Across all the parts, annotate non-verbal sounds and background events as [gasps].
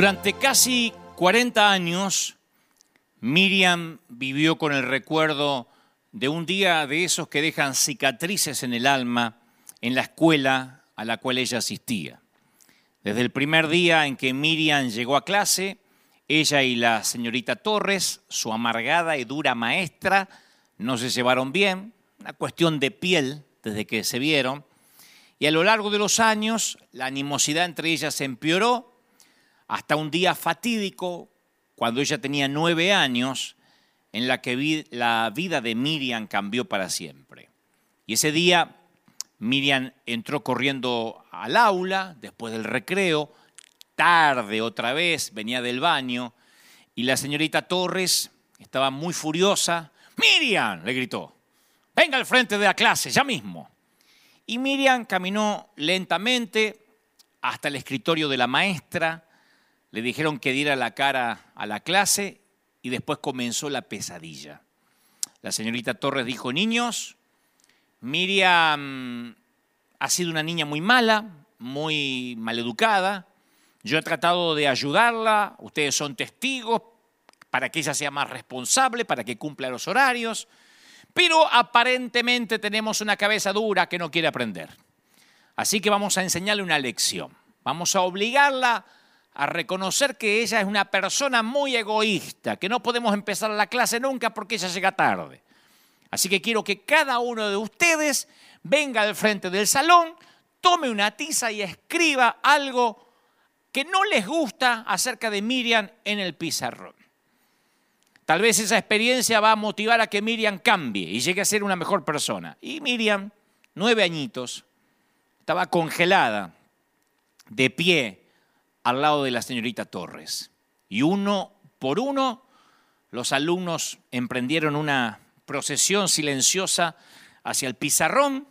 Durante casi 40 años, Miriam vivió con el recuerdo de un día de esos que dejan cicatrices en el alma en la escuela a la cual ella asistía. Desde el primer día en que Miriam llegó a clase, ella y la señorita Torres, su amargada y dura maestra, no se llevaron bien, una cuestión de piel desde que se vieron, y a lo largo de los años la animosidad entre ellas empeoró hasta un día fatídico, cuando ella tenía nueve años, en la que la vida de Miriam cambió para siempre. Y ese día Miriam entró corriendo al aula después del recreo, tarde otra vez, venía del baño, y la señorita Torres estaba muy furiosa. Miriam, le gritó, venga al frente de la clase, ya mismo. Y Miriam caminó lentamente hasta el escritorio de la maestra, le dijeron que diera la cara a la clase y después comenzó la pesadilla. La señorita Torres dijo, niños, Miriam ha sido una niña muy mala, muy maleducada. Yo he tratado de ayudarla, ustedes son testigos para que ella sea más responsable, para que cumpla los horarios, pero aparentemente tenemos una cabeza dura que no quiere aprender. Así que vamos a enseñarle una lección. Vamos a obligarla a reconocer que ella es una persona muy egoísta, que no podemos empezar la clase nunca porque ella llega tarde. Así que quiero que cada uno de ustedes venga al frente del salón, tome una tiza y escriba algo que no les gusta acerca de Miriam en el pizarrón. Tal vez esa experiencia va a motivar a que Miriam cambie y llegue a ser una mejor persona. Y Miriam, nueve añitos, estaba congelada, de pie, al lado de la señorita Torres. Y uno por uno, los alumnos emprendieron una procesión silenciosa hacia el pizarrón.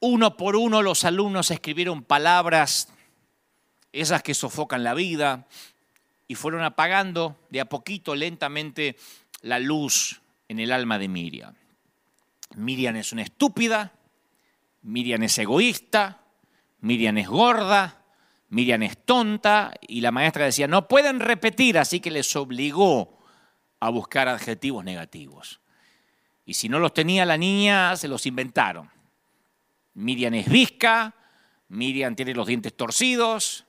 Uno por uno los alumnos escribieron palabras, esas que sofocan la vida, y fueron apagando de a poquito, lentamente, la luz en el alma de Miriam. Miriam es una estúpida, Miriam es egoísta, Miriam es gorda, Miriam es tonta y la maestra decía, no pueden repetir, así que les obligó a buscar adjetivos negativos. Y si no los tenía la niña, se los inventaron. Miriam es visca, Miriam tiene los dientes torcidos,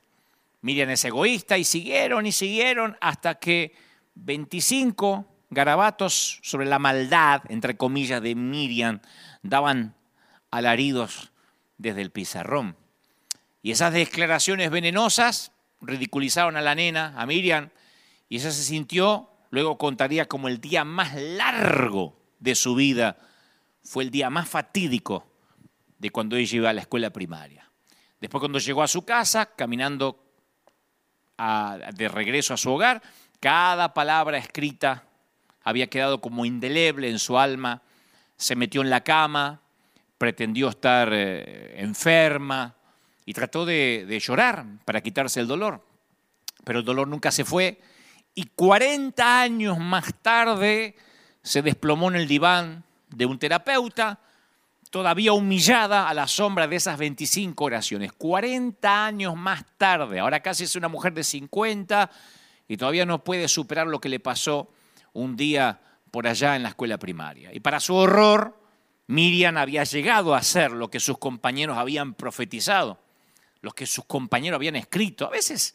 Miriam es egoísta y siguieron y siguieron hasta que 25 garabatos sobre la maldad, entre comillas, de Miriam daban alaridos desde el pizarrón. Y esas declaraciones venenosas ridiculizaron a la nena, a Miriam, y ella se sintió, luego contaría como el día más largo de su vida, fue el día más fatídico de cuando ella iba a la escuela primaria. Después cuando llegó a su casa, caminando de regreso a su hogar, cada palabra escrita había quedado como indeleble en su alma, se metió en la cama, pretendió estar eh, enferma, y trató de, llorar para quitarse el dolor, pero el dolor nunca se fue y 40 años más tarde se desplomó en el diván de un terapeuta, todavía humillada a la sombra de esas 25 oraciones. 40 años más tarde, ahora casi es una mujer de 50 y todavía no puede superar lo que le pasó un día por allá en la escuela primaria. Y para su horror, Miriam había llegado a ser lo que sus compañeros habían profetizado los que sus compañeros habían escrito, a veces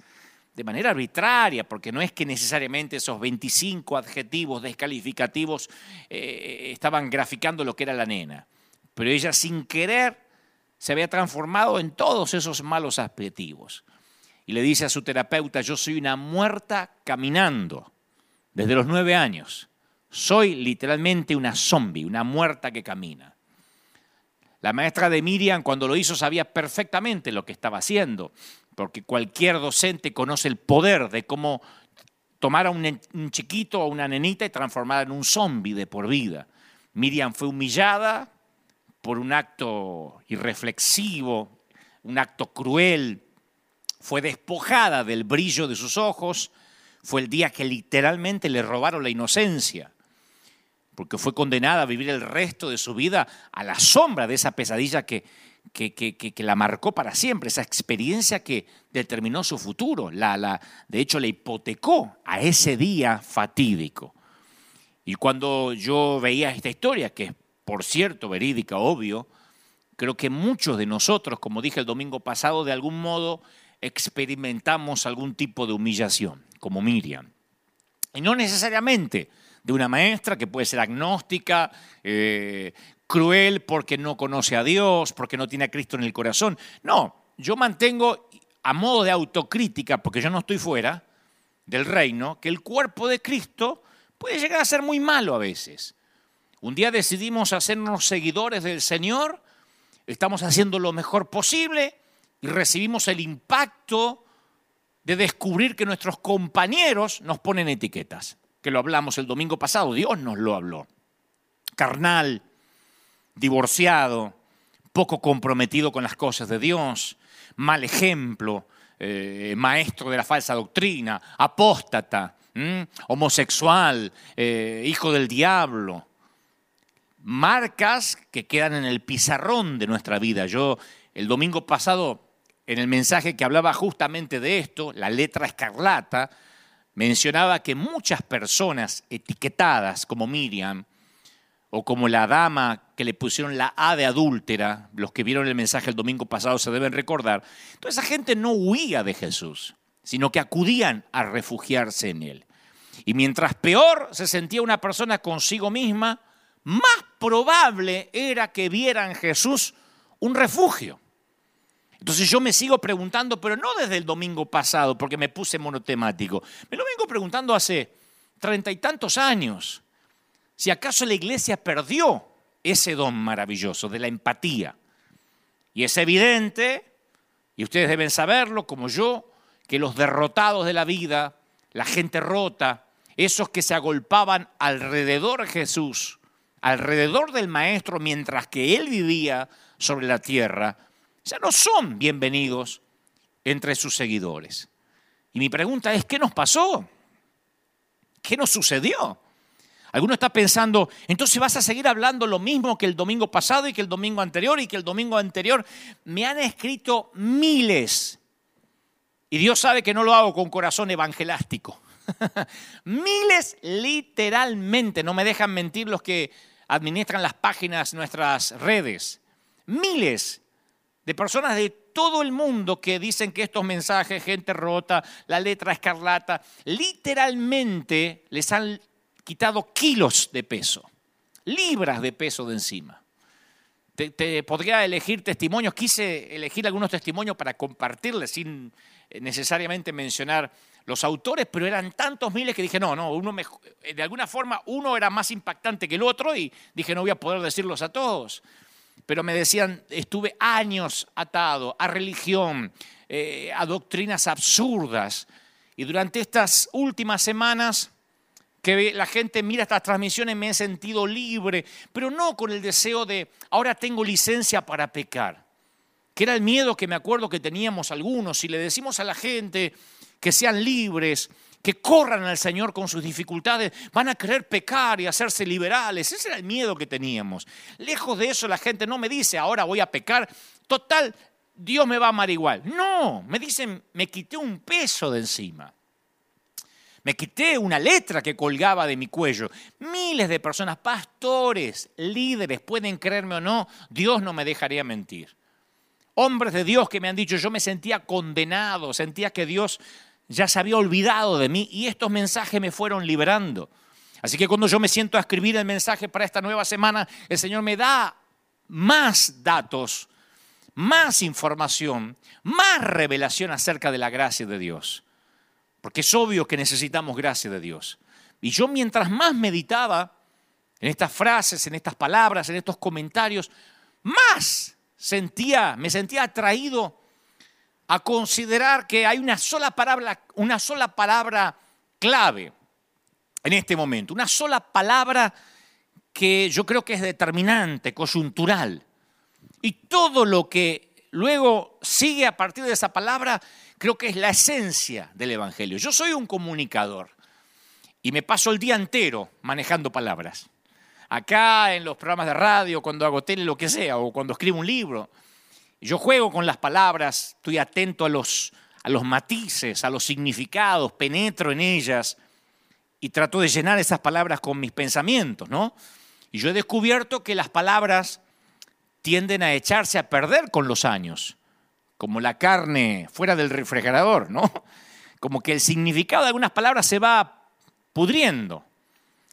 de manera arbitraria, porque no es que necesariamente esos 25 adjetivos descalificativos eh, estaban graficando lo que era la nena, pero ella sin querer se había transformado en todos esos malos adjetivos. Y le dice a su terapeuta, yo soy una muerta caminando desde los nueve años. Soy literalmente una zombie, una muerta que camina. La maestra de Miriam cuando lo hizo sabía perfectamente lo que estaba haciendo, porque cualquier docente conoce el poder de cómo tomar a un, chiquito o una nenita y transformarla en un zombi de por vida. Miriam fue humillada por un acto irreflexivo, un acto cruel, fue despojada del brillo de sus ojos, fue el día que literalmente le robaron la inocencia. Porque fue condenada a vivir el resto de su vida a la sombra de esa pesadilla que, que, que, la marcó para siempre, esa experiencia que determinó su futuro, la, la, de hecho le hipotecó a ese día fatídico. Y cuando yo veía esta historia, que es por cierto verídica, obvio, creo que muchos de nosotros, como dije el domingo pasado, de algún modo experimentamos algún tipo de humillación, como Miriam. Y no necesariamente de una maestra que puede ser agnóstica, eh, cruel porque no conoce a Dios, porque no tiene a Cristo en el corazón. No, yo mantengo a modo de autocrítica, porque yo no estoy fuera del reino, que el cuerpo de Cristo puede llegar a ser muy malo a veces. Un día decidimos hacernos seguidores del Señor, estamos haciendo lo mejor posible y recibimos el impacto de descubrir que nuestros compañeros nos ponen etiquetas que lo hablamos el domingo pasado, Dios nos lo habló. Carnal, divorciado, poco comprometido con las cosas de Dios, mal ejemplo, eh, maestro de la falsa doctrina, apóstata, homosexual, eh, hijo del diablo. Marcas que quedan en el pizarrón de nuestra vida. Yo el domingo pasado, en el mensaje que hablaba justamente de esto, la letra escarlata, mencionaba que muchas personas etiquetadas como Miriam o como la dama que le pusieron la A de adúltera, los que vieron el mensaje el domingo pasado se deben recordar, toda esa gente no huía de Jesús, sino que acudían a refugiarse en él. Y mientras peor se sentía una persona consigo misma, más probable era que viera en Jesús un refugio. Entonces yo me sigo preguntando, pero no desde el domingo pasado, porque me puse monotemático, me lo vengo preguntando hace treinta y tantos años, si acaso la iglesia perdió ese don maravilloso de la empatía. Y es evidente, y ustedes deben saberlo como yo, que los derrotados de la vida, la gente rota, esos que se agolpaban alrededor de Jesús, alrededor del Maestro mientras que Él vivía sobre la tierra, ya no son bienvenidos entre sus seguidores. Y mi pregunta es, ¿qué nos pasó? ¿Qué nos sucedió? Alguno está pensando, entonces vas a seguir hablando lo mismo que el domingo pasado y que el domingo anterior y que el domingo anterior. Me han escrito miles. Y Dios sabe que no lo hago con corazón evangelástico. [laughs] miles literalmente, no me dejan mentir los que administran las páginas, nuestras redes. Miles de personas de todo el mundo que dicen que estos mensajes, gente rota, la letra escarlata, literalmente les han quitado kilos de peso, libras de peso de encima. Te, podría elegir testimonios, quise elegir algunos testimonios para compartirles sin necesariamente mencionar los autores, pero eran tantos miles que dije, no, no, uno de alguna forma uno era más impactante que el otro y dije, no voy a poder decirlos a todos pero me decían, estuve años atado a religión, eh, a doctrinas absurdas. Y durante estas últimas semanas que la gente mira estas transmisiones me he sentido libre, pero no con el deseo de, ahora tengo licencia para pecar, que era el miedo que me acuerdo que teníamos algunos. Si le decimos a la gente que sean libres, que corran al Señor con sus dificultades, van a querer pecar y hacerse liberales. Ese era el miedo que teníamos. Lejos de eso la gente no me dice, ahora voy a pecar. Total, Dios me va a amar igual. No, me dicen, me quité un peso de encima. Me quité una letra que colgaba de mi cuello. Miles de personas, pastores, líderes, pueden creerme o no, Dios no me dejaría mentir. Hombres de Dios que me han dicho, yo me sentía condenado, sentía que Dios ya se había olvidado de mí y estos mensajes me fueron liberando. Así que cuando yo me siento a escribir el mensaje para esta nueva semana, el Señor me da más datos, más información, más revelación acerca de la gracia de Dios. Porque es obvio que necesitamos gracia de Dios. Y yo mientras más meditaba en estas frases, en estas palabras, en estos comentarios, más sentía, me sentía atraído a considerar que hay una sola palabra, una sola palabra clave en este momento, una sola palabra que yo creo que es determinante, coyuntural. Y todo lo que luego sigue a partir de esa palabra, creo que es la esencia del Evangelio. Yo soy un comunicador y me paso el día entero manejando palabras. acá en los programas de radio, cuando hago tele, lo que sea, o cuando escribo un libro. Yo juego con las palabras, estoy atento a los, matices, a los significados, penetro en ellas y trato de llenar esas palabras con mis pensamientos, ¿no? Y yo he descubierto que las palabras tienden a echarse a perder con los años, como la carne fuera del refrigerador, ¿no? Como que el significado de algunas palabras se va pudriendo,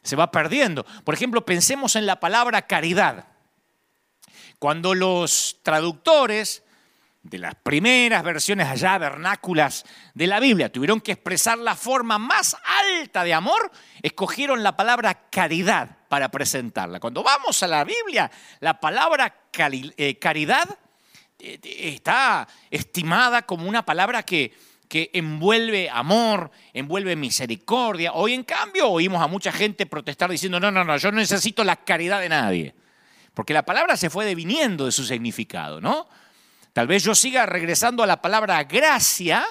se va perdiendo. Por ejemplo, pensemos en la palabra caridad. Cuando los traductores de las primeras versiones allá vernáculas de la Biblia tuvieron que expresar la forma más alta de amor, escogieron la palabra caridad para presentarla. Cuando vamos a la Biblia, la palabra eh, caridad eh, está estimada como una palabra que, que envuelve amor, envuelve misericordia. Hoy en cambio oímos a mucha gente protestar diciendo, no, no, no, yo no necesito la caridad de nadie. Porque la palabra se fue deviniendo de su significado, ¿no? Tal vez yo siga regresando a la palabra gracia,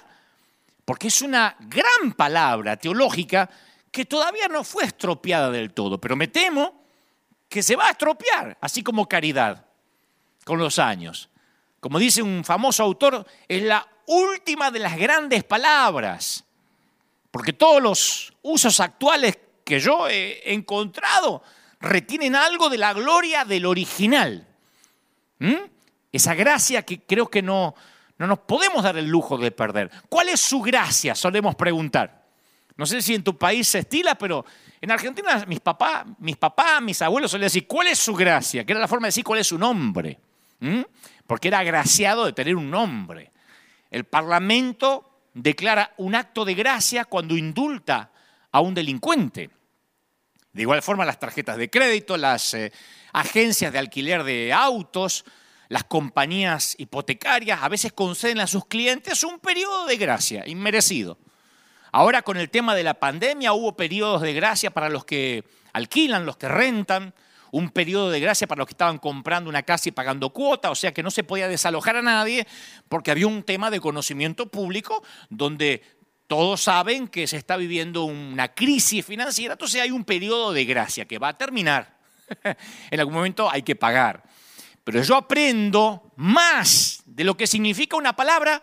porque es una gran palabra teológica que todavía no fue estropeada del todo, pero me temo que se va a estropear, así como caridad, con los años. Como dice un famoso autor, es la última de las grandes palabras, porque todos los usos actuales que yo he encontrado retienen algo de la gloria del original. ¿Mm? Esa gracia que creo que no, no nos podemos dar el lujo de perder. ¿Cuál es su gracia? Solemos preguntar. No sé si en tu país se estila, pero en Argentina mis papás, mis papás, mis abuelos solían decir, ¿cuál es su gracia? Que era la forma de decir cuál es su nombre. Porque era agraciado de tener un nombre. El Parlamento declara un acto de gracia cuando indulta a un delincuente. De igual forma, las tarjetas de crédito, las eh, agencias de alquiler de autos, las compañías hipotecarias a veces conceden a sus clientes un periodo de gracia inmerecido. Ahora con el tema de la pandemia hubo periodos de gracia para los que alquilan, los que rentan, un periodo de gracia para los que estaban comprando una casa y pagando cuota, o sea que no se podía desalojar a nadie porque había un tema de conocimiento público donde todos saben que se está viviendo una crisis financiera, entonces hay un periodo de gracia que va a terminar. [laughs] en algún momento hay que pagar. Pero yo aprendo más de lo que significa una palabra,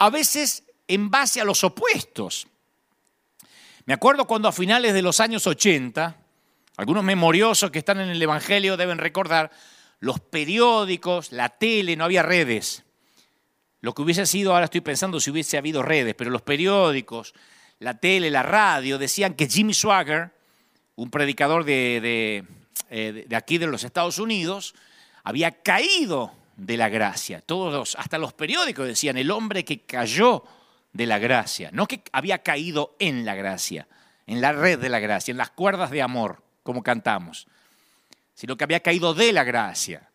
a veces en base a los opuestos. Me acuerdo cuando a finales de los años 80, algunos memoriosos que están en el Evangelio deben recordar, los periódicos, la tele, no había redes. Lo que hubiese sido, ahora estoy pensando si hubiese habido redes, pero los periódicos, la tele, la radio, decían que Jimmy Swagger, un predicador de, de, eh, aquí de los Estados Unidos, había caído de la gracia. Todos, hasta los periódicos decían, el hombre que cayó de la gracia, no que había caído en la gracia, en la red de la gracia, en las cuerdas de amor, como cantamos, sino que había caído de la gracia.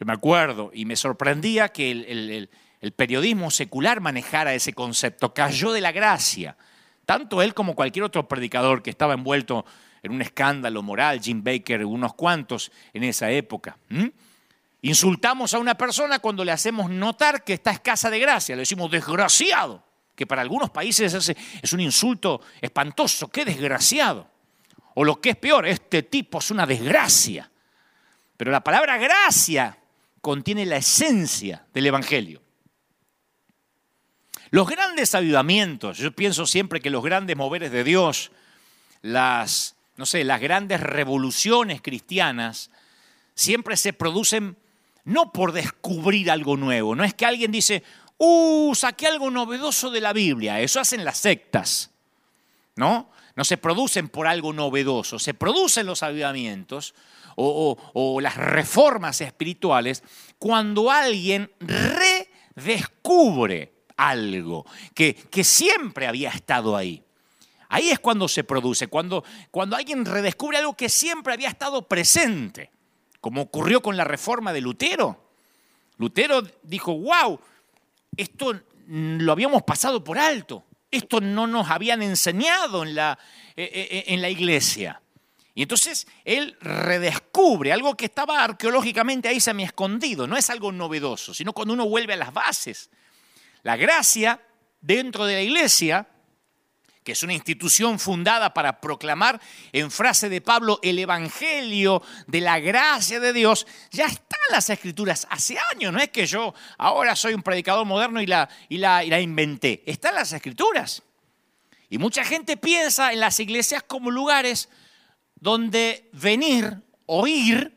Yo me acuerdo y me sorprendía que el, periodismo secular manejara ese concepto, cayó de la gracia. Tanto él como cualquier otro predicador que estaba envuelto en un escándalo moral, Jim Baker, unos cuantos en esa época. Insultamos a una persona cuando le hacemos notar que está escasa de gracia, le decimos desgraciado, que para algunos países es un insulto espantoso, qué desgraciado. O lo que es peor, este tipo es una desgracia. Pero la palabra gracia contiene la esencia del Evangelio. Los grandes avivamientos, yo pienso siempre que los grandes moveres de Dios, las no sé, las grandes revoluciones cristianas siempre se producen no por descubrir algo nuevo, no es que alguien dice, uh, saqué algo novedoso de la Biblia, eso hacen las sectas, ¿no? No se producen por algo novedoso, se producen los avivamientos o, las reformas espirituales cuando alguien redescubre algo que, que siempre había estado ahí. Ahí es cuando se produce, cuando, cuando alguien redescubre algo que siempre había estado presente, como ocurrió con la reforma de Lutero. Lutero dijo, wow, esto lo habíamos pasado por alto, esto no nos habían enseñado en la, eh, eh, en la iglesia. Y entonces él redescubre algo que estaba arqueológicamente ahí se me escondido, no es algo novedoso, sino cuando uno vuelve a las bases. La gracia dentro de la iglesia que es una institución fundada para proclamar en frase de Pablo el Evangelio de la gracia de Dios, ya está en las escrituras hace años, no es que yo ahora soy un predicador moderno y la, y la, y la inventé, está en las escrituras. Y mucha gente piensa en las iglesias como lugares donde venir, oír,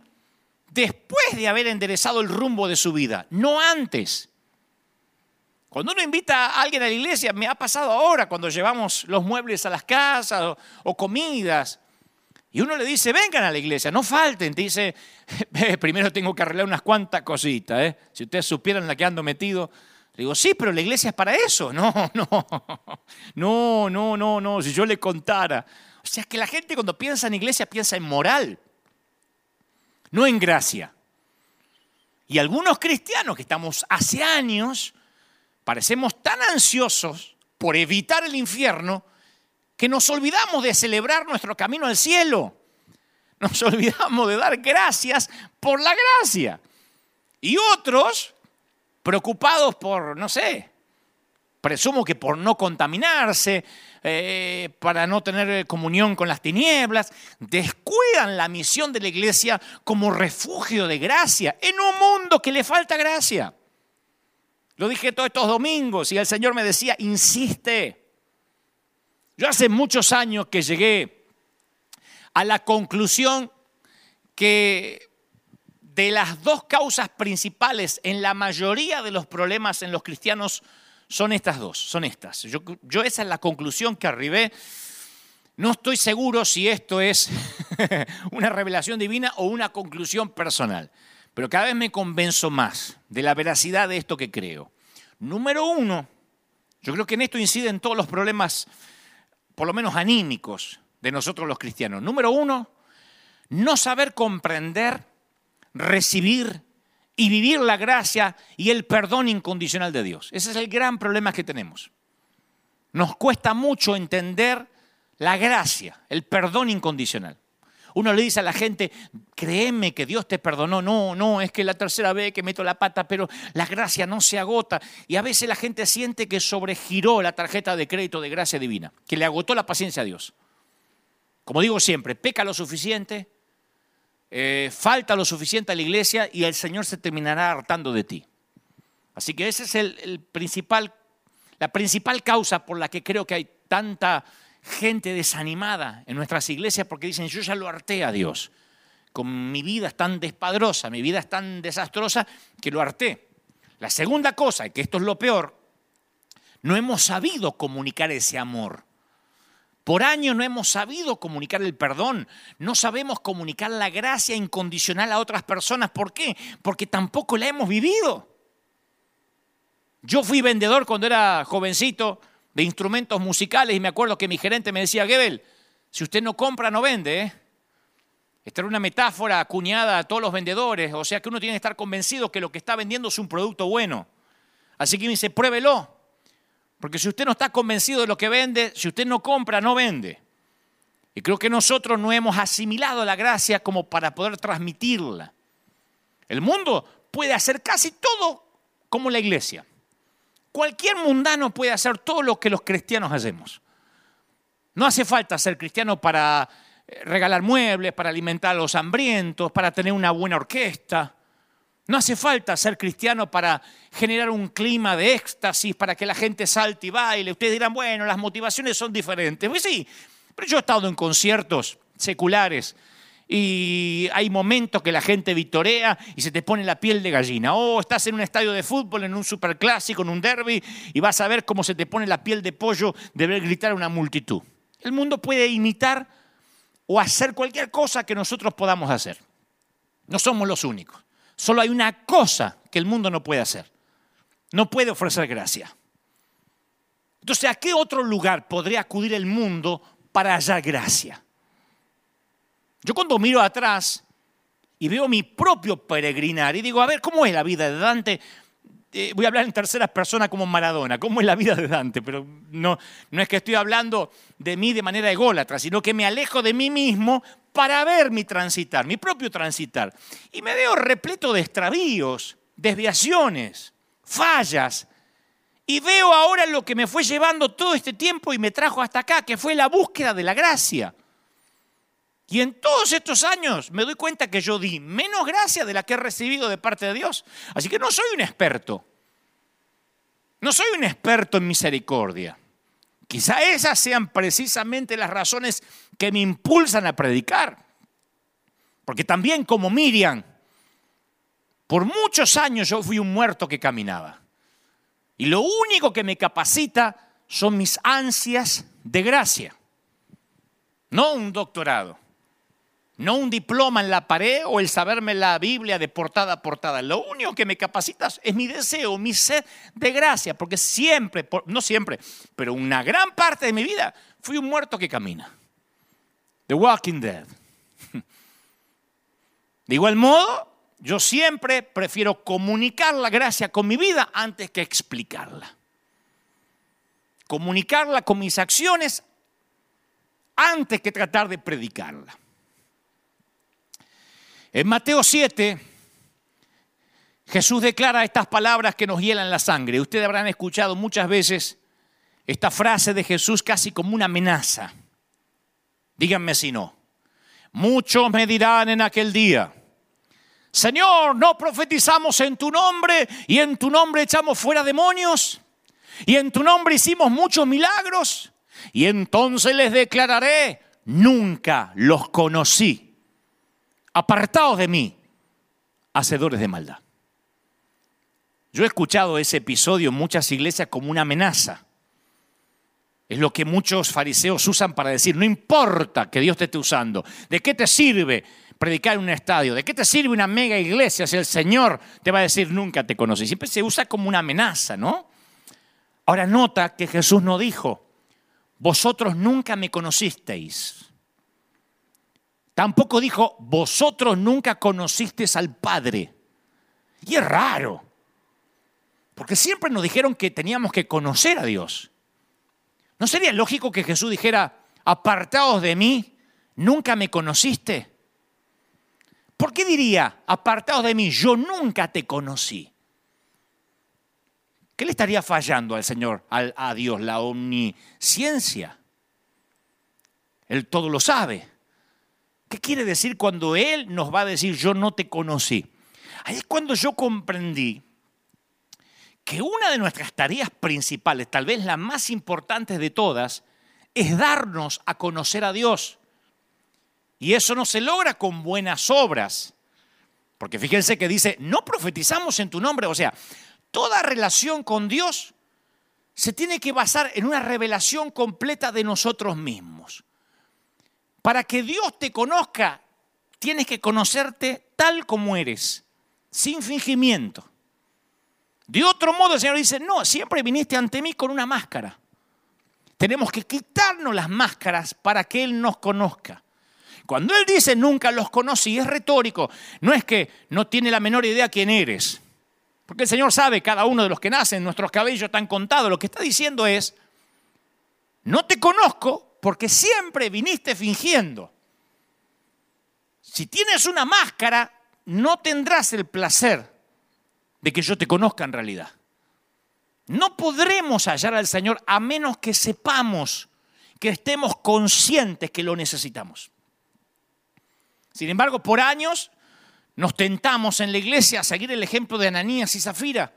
después de haber enderezado el rumbo de su vida, no antes. Cuando uno invita a alguien a la iglesia, me ha pasado ahora cuando llevamos los muebles a las casas o, comidas, y uno le dice, vengan a la iglesia, no falten. Te dice, primero tengo que arreglar unas cuantas cositas. ¿eh? Si ustedes supieran la que ando metido. Le digo, sí, pero la iglesia es para eso. [laughs] No, no, no, no, no, no. Si yo le contara. O sea, que la gente cuando piensa en iglesia piensa en moral, no en gracia. Y algunos cristianos que estamos hace años Parecemos tan ansiosos por evitar el infierno que nos olvidamos de celebrar nuestro camino al cielo. Nos [laughs] olvidamos de dar gracias por la gracia. Y otros, preocupados por, no sé, presumo que por no contaminarse, eh, para no tener comunión con las tinieblas, descuidan la misión de la iglesia como refugio de gracia en un mundo que le falta gracia. Lo dije todos estos domingos y el Señor me decía, insiste. Yo hace muchos años que llegué a la conclusión que de las dos causas principales en la mayoría de los problemas en los cristianos son estas dos, son estas. Yo, yo esa es la conclusión que arribé. No estoy seguro si esto es [laughs] una revelación divina o una conclusión personal. Pero cada vez me convenzo más de la veracidad de esto que creo. Número uno, yo creo que en esto inciden todos los problemas, por lo menos anímicos, de nosotros los cristianos. Número uno, no saber comprender, recibir y vivir la gracia y el perdón incondicional de Dios. Ese es el gran problema que tenemos. Nos cuesta mucho entender la gracia, el perdón incondicional. Uno le dice a la gente, créeme que Dios te perdonó. No, no, es que la tercera vez que meto la pata, pero la gracia no se agota. Y a veces la gente siente que sobregiró la tarjeta de crédito de gracia divina, que le agotó la paciencia a Dios. Como digo siempre, peca lo suficiente, eh, falta lo suficiente a la iglesia y el Señor se terminará hartando de ti. Así que esa es el principal, la principal causa por la que creo que hay tanta gente desanimada en nuestras iglesias porque dicen, yo ya lo harté a Dios. Con mi vida es tan despadrosa, mi vida es tan desastrosa que lo harté. La segunda cosa, y que esto es lo peor, no hemos sabido comunicar ese amor. Por años no hemos sabido comunicar el perdón, no sabemos comunicar la gracia incondicional a otras personas. ¿Por qué? Porque tampoco la hemos vivido. Yo fui vendedor cuando era jovencito de instrumentos musicales y me acuerdo que mi gerente me decía, Gebel, si usted no compra, no vende. ¿eh? Esta era una metáfora acuñada a todos los vendedores, o sea que uno tiene que estar convencido que lo que está vendiendo es un producto bueno. Así que me dice, pruébelo, porque si usted no está convencido de lo que vende, si usted no compra, no vende. Y creo que nosotros no hemos asimilado la gracia como para poder transmitirla. El mundo puede hacer casi todo como la iglesia. Cualquier mundano puede hacer todo lo que los cristianos hacemos. No hace falta ser cristiano para eh, regalar muebles, para alimentar a los hambrientos, para tener una buena orquesta. No hace falta ser cristiano para generar un clima de éxtasis, para que la gente salte y baile. Ustedes dirán, bueno, las motivaciones son diferentes. Pues sí, pero yo he estado en conciertos seculares y hay momentos que la gente vitorea y se te pone la piel de gallina. O estás en un estadio de fútbol, en un superclásico, en un derby, y vas a ver cómo se te pone la piel de pollo de ver gritar a una multitud. El mundo puede imitar o hacer cualquier cosa que nosotros podamos hacer. No somos los únicos. Solo hay una cosa que el mundo no puede hacer. No puede ofrecer gracia. Entonces, ¿a qué otro lugar podría acudir el mundo para hallar gracia? Yo cuando miro atrás y veo mi propio peregrinar y digo, a ver, ¿cómo es la vida de Dante? Eh, voy a hablar en tercera persona como Maradona, ¿cómo es la vida de Dante? Pero no, no es que estoy hablando de mí de manera ególatra, sino que me alejo de mí mismo para ver mi transitar, mi propio transitar. Y me veo repleto de extravíos, desviaciones, fallas. Y veo ahora lo que me fue llevando todo este tiempo y me trajo hasta acá, que fue la búsqueda de la gracia. Y en todos estos años me doy cuenta que yo di menos gracia de la que he recibido de parte de Dios. Así que no soy un experto. No soy un experto en misericordia. Quizá esas sean precisamente las razones que me impulsan a predicar. Porque también como Miriam, por muchos años yo fui un muerto que caminaba. Y lo único que me capacita son mis ansias de gracia. No un doctorado, no un diploma en la pared o el saberme la Biblia de portada a portada. Lo único que me capacita es mi deseo, mi sed de gracia, porque siempre, no siempre, pero una gran parte de mi vida fui un muerto que camina. The Walking Dead. [laughs] De igual modo, yo siempre prefiero comunicar la gracia con mi vida antes que explicarla. Comunicarla con mis acciones antes que tratar de predicarla. En Mateo 7, Jesús declara estas palabras que nos hielan la sangre. Ustedes habrán escuchado muchas veces esta frase de Jesús casi como una amenaza. Díganme si no. Muchos me dirán en aquel día, Señor, no profetizamos en tu nombre y en tu nombre echamos fuera demonios y en tu nombre hicimos muchos milagros y entonces les declararé, nunca los conocí. Apartados de mí, hacedores de maldad. Yo he escuchado ese episodio en muchas iglesias como una amenaza. Es lo que muchos fariseos usan para decir, no importa que Dios te esté usando, ¿de qué te sirve predicar en un estadio? ¿De qué te sirve una mega iglesia si el Señor te va a decir nunca te conocí? Siempre se usa como una amenaza, ¿no? Ahora nota que Jesús no dijo, vosotros nunca me conocisteis. Tampoco dijo, vosotros nunca conocisteis al Padre. Y es raro, porque siempre nos dijeron que teníamos que conocer a Dios. ¿No sería lógico que Jesús dijera, apartaos de mí, nunca me conociste? ¿Por qué diría, apartaos de mí, yo nunca te conocí? ¿Qué le estaría fallando al Señor, a Dios? La omnisciencia. Él todo lo sabe. ¿Qué quiere decir cuando Él nos va a decir, yo no te conocí? Ahí es cuando yo comprendí que una de nuestras tareas principales, tal vez la más importante de todas, es darnos a conocer a Dios. Y eso no se logra con buenas obras. Porque fíjense que dice, no profetizamos en tu nombre. O sea, toda relación con Dios se tiene que basar en una revelación completa de nosotros mismos. Para que Dios te conozca, tienes que conocerte tal como eres, sin fingimiento. De otro modo, el Señor dice, no, siempre viniste ante mí con una máscara. Tenemos que quitarnos las máscaras para que Él nos conozca. Cuando Él dice nunca los conocí, es retórico. No es que no tiene la menor idea quién eres. Porque el Señor sabe cada uno de los que nacen, nuestros cabellos están contados. Lo que está diciendo es, no te conozco porque siempre viniste fingiendo. Si tienes una máscara, no tendrás el placer de que yo te conozca en realidad. No podremos hallar al Señor a menos que sepamos, que estemos conscientes que lo necesitamos. Sin embargo, por años nos tentamos en la iglesia a seguir el ejemplo de Ananías y Zafira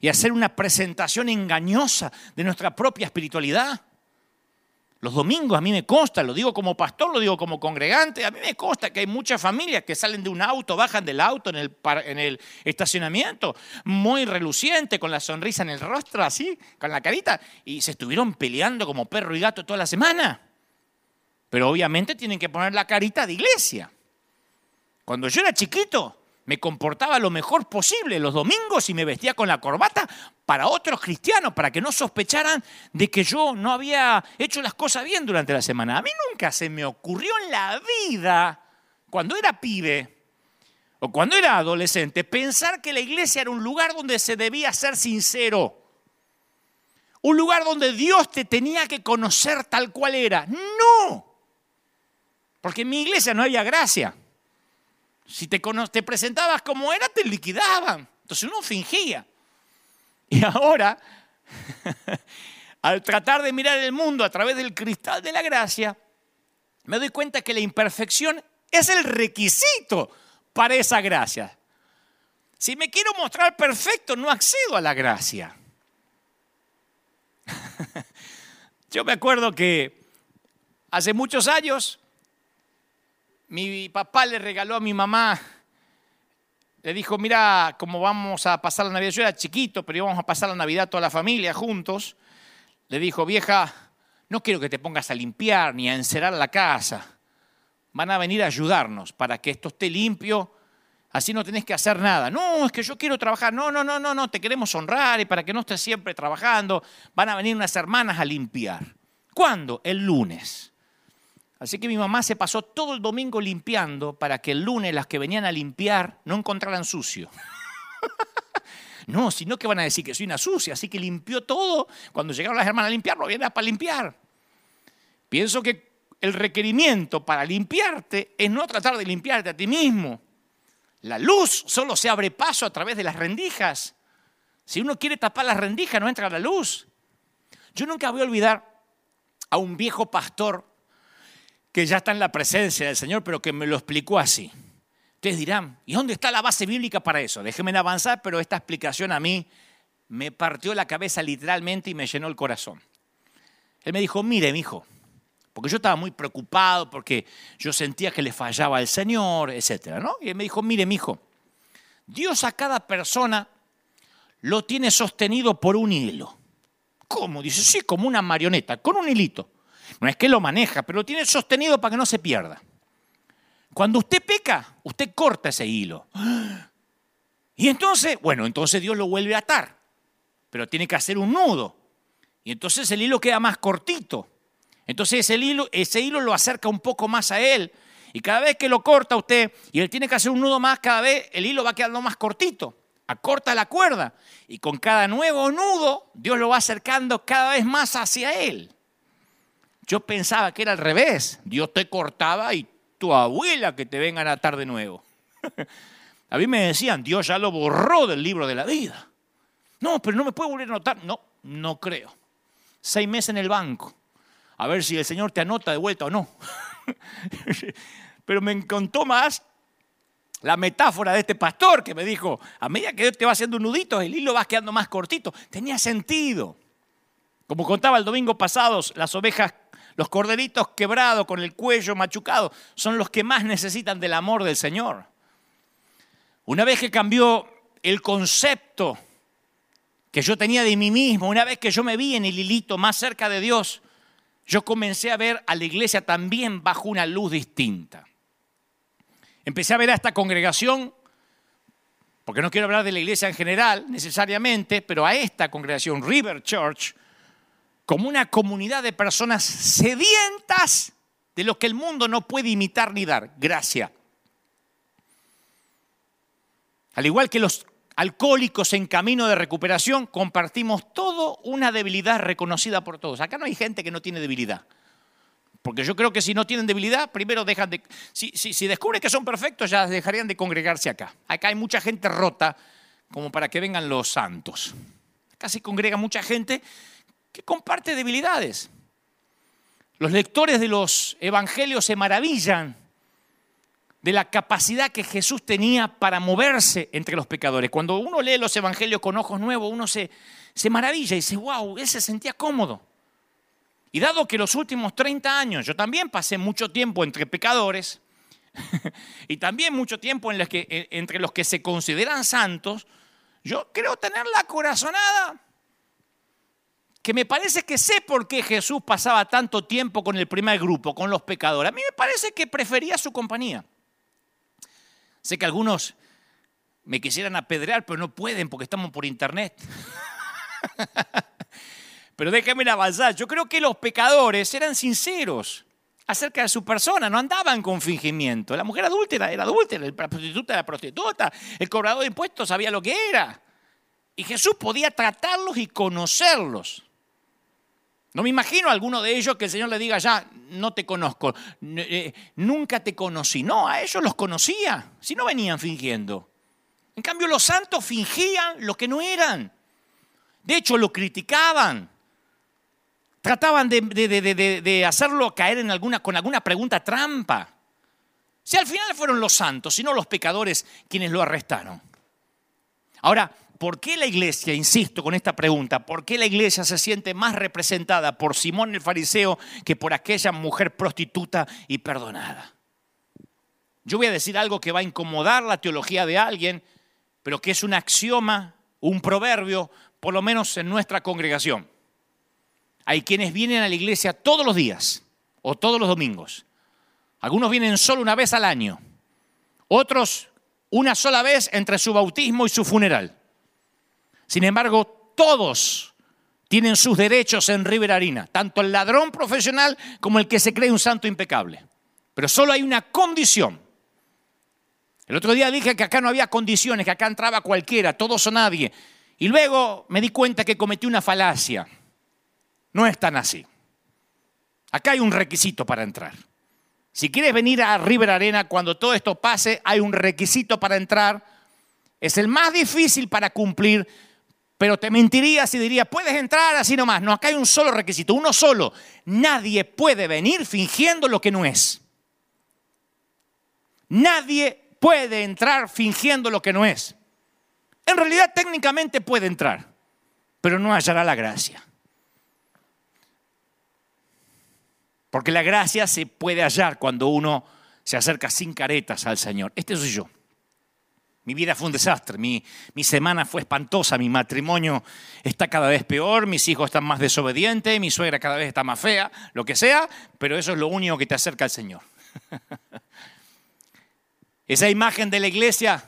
y hacer una presentación engañosa de nuestra propia espiritualidad. Los domingos a mí me consta, lo digo como pastor, lo digo como congregante, a mí me consta que hay muchas familias que salen de un auto, bajan del auto en el, en el estacionamiento, muy reluciente, con la sonrisa en el rostro, así, con la carita, y se estuvieron peleando como perro y gato toda la semana. Pero obviamente tienen que poner la carita de iglesia. Cuando yo era chiquito, me comportaba lo mejor posible los domingos y me vestía con la corbata para otros cristianos, para que no sospecharan de que yo no había hecho las cosas bien durante la semana. A mí nunca se me ocurrió en la vida, cuando era pibe o cuando era adolescente, pensar que la iglesia era un lugar donde se debía ser sincero. Un lugar donde Dios te tenía que conocer tal cual era. No. Porque en mi iglesia no había gracia. Si te, te presentabas como era, te liquidaban. Entonces uno fingía. Y ahora [laughs] al tratar de mirar el mundo a través del cristal de la gracia, me doy cuenta que la imperfección es el requisito para esa gracia. Si me quiero mostrar perfecto, no accedo a la gracia. [laughs] Yo me acuerdo que hace muchos años mi papá le regaló a mi mamá, le dijo, mira, cómo vamos a pasar la Navidad, yo era chiquito, pero íbamos a pasar la Navidad toda la familia juntos, le dijo, vieja, no quiero que te pongas a limpiar ni a encerar la casa, van a venir a ayudarnos para que esto esté limpio, así no tenés que hacer nada. No, es que yo quiero trabajar, no, no, no, no, no, te queremos honrar y para que no estés siempre trabajando, van a venir unas hermanas a limpiar. ¿Cuándo? El lunes. Así que mi mamá se pasó todo el domingo limpiando para que el lunes las que venían a limpiar no encontraran sucio. [laughs] no, sino que van a decir que soy una sucia, así que limpió todo. Cuando llegaron las hermanas a limpiar, no para limpiar. Pienso que el requerimiento para limpiarte es no tratar de limpiarte a ti mismo. La luz solo se abre paso a través de las rendijas. Si uno quiere tapar las rendijas, no entra la luz. Yo nunca voy a olvidar a un viejo pastor que ya está en la presencia del Señor, pero que me lo explicó así. Ustedes dirán, ¿y dónde está la base bíblica para eso? Déjenme avanzar, pero esta explicación a mí me partió la cabeza literalmente y me llenó el corazón. Él me dijo, mire, mi hijo, porque yo estaba muy preocupado, porque yo sentía que le fallaba al Señor, etc. ¿no? Y él me dijo, mire, mi hijo, Dios a cada persona lo tiene sostenido por un hilo. ¿Cómo? Dice, sí, como una marioneta, con un hilito. No es que lo maneja, pero lo tiene sostenido para que no se pierda. Cuando usted peca, usted corta ese hilo. Y entonces, bueno, entonces Dios lo vuelve a atar, pero tiene que hacer un nudo. Y entonces el hilo queda más cortito. Entonces ese hilo, ese hilo lo acerca un poco más a él. Y cada vez que lo corta usted y él tiene que hacer un nudo más, cada vez el hilo va quedando más cortito. Acorta la cuerda. Y con cada nuevo nudo, Dios lo va acercando cada vez más hacia él. Yo pensaba que era al revés. Dios te cortaba y tu abuela que te vengan a atar de nuevo. [laughs] a mí me decían, Dios ya lo borró del libro de la vida. No, pero no me puede volver a anotar. No, no creo. Seis meses en el banco. A ver si el Señor te anota de vuelta o no. [laughs] pero me encantó más la metáfora de este pastor que me dijo, a medida que Dios te va haciendo un nudito, el hilo va quedando más cortito. Tenía sentido. Como contaba el domingo pasado, las ovejas los corderitos quebrados con el cuello machucado son los que más necesitan del amor del Señor. Una vez que cambió el concepto que yo tenía de mí mismo, una vez que yo me vi en el hilito más cerca de Dios, yo comencé a ver a la iglesia también bajo una luz distinta. Empecé a ver a esta congregación, porque no quiero hablar de la iglesia en general necesariamente, pero a esta congregación, River Church, como una comunidad de personas sedientas de lo que el mundo no puede imitar ni dar, gracia. Al igual que los alcohólicos en camino de recuperación, compartimos todo una debilidad reconocida por todos. Acá no hay gente que no tiene debilidad. Porque yo creo que si no tienen debilidad, primero dejan de... Si, si descubren que son perfectos, ya dejarían de congregarse acá. Acá hay mucha gente rota como para que vengan los santos. Acá se congrega mucha gente que comparte debilidades. Los lectores de los evangelios se maravillan de la capacidad que Jesús tenía para moverse entre los pecadores. Cuando uno lee los evangelios con ojos nuevos, uno se, se maravilla y dice, wow, él se sentía cómodo. Y dado que los últimos 30 años yo también pasé mucho tiempo entre pecadores [laughs] y también mucho tiempo en que, entre los que se consideran santos, yo creo tener la corazonada que me parece que sé por qué Jesús pasaba tanto tiempo con el primer grupo, con los pecadores. A mí me parece que prefería su compañía. Sé que algunos me quisieran apedrear, pero no pueden porque estamos por internet. [laughs] pero déjenme avanzar. Yo creo que los pecadores eran sinceros acerca de su persona, no andaban con fingimiento. La mujer adúltera era adúltera, la prostituta era prostituta, el cobrador de impuestos sabía lo que era. Y Jesús podía tratarlos y conocerlos. No me imagino a alguno de ellos que el Señor le diga, ya, no te conozco, eh, nunca te conocí. No, a ellos los conocía, si no venían fingiendo. En cambio, los santos fingían lo que no eran. De hecho, lo criticaban. Trataban de, hacerlo caer en alguna, con alguna pregunta trampa. Si al final fueron los santos, y no los pecadores quienes lo arrestaron. Ahora, ¿por qué la iglesia, insisto con esta pregunta, por qué la iglesia se siente más representada por Simón el fariseo que por aquella mujer prostituta y perdonada? Yo voy a decir algo que va a incomodar la teología de alguien, pero que es un axioma, un proverbio, por lo menos en nuestra congregación. Hay quienes vienen a la iglesia todos los días o todos los domingos. Algunos vienen solo una vez al año. Otros una sola vez entre su bautismo y su funeral. Sin embargo, todos tienen sus derechos en Riverarina, tanto el ladrón profesional como el que se cree un santo impecable. Pero solo hay una condición. El otro día dije que acá no había condiciones, que acá entraba cualquiera, todos o nadie. Y luego me di cuenta que cometí una falacia. No es tan así. Acá hay un requisito para entrar. Si quieres venir a River Arena cuando todo esto pase, hay un requisito para entrar. Es el más difícil para cumplir, pero te mentiría si diría, puedes entrar así nomás. No, acá hay un solo requisito, uno solo. Nadie puede venir fingiendo lo que no es. Nadie puede entrar fingiendo lo que no es. En realidad técnicamente puede entrar, pero no hallará la gracia. Porque la gracia se puede hallar cuando uno se acerca sin caretas al Señor. Este soy yo. Mi vida fue un desastre, mi, mi, semana fue espantosa, mi matrimonio está cada vez peor, mis hijos están más desobedientes, mi suegra cada vez está más fea, lo que sea, pero eso es lo único que te acerca al Señor. [laughs] Esa imagen de la iglesia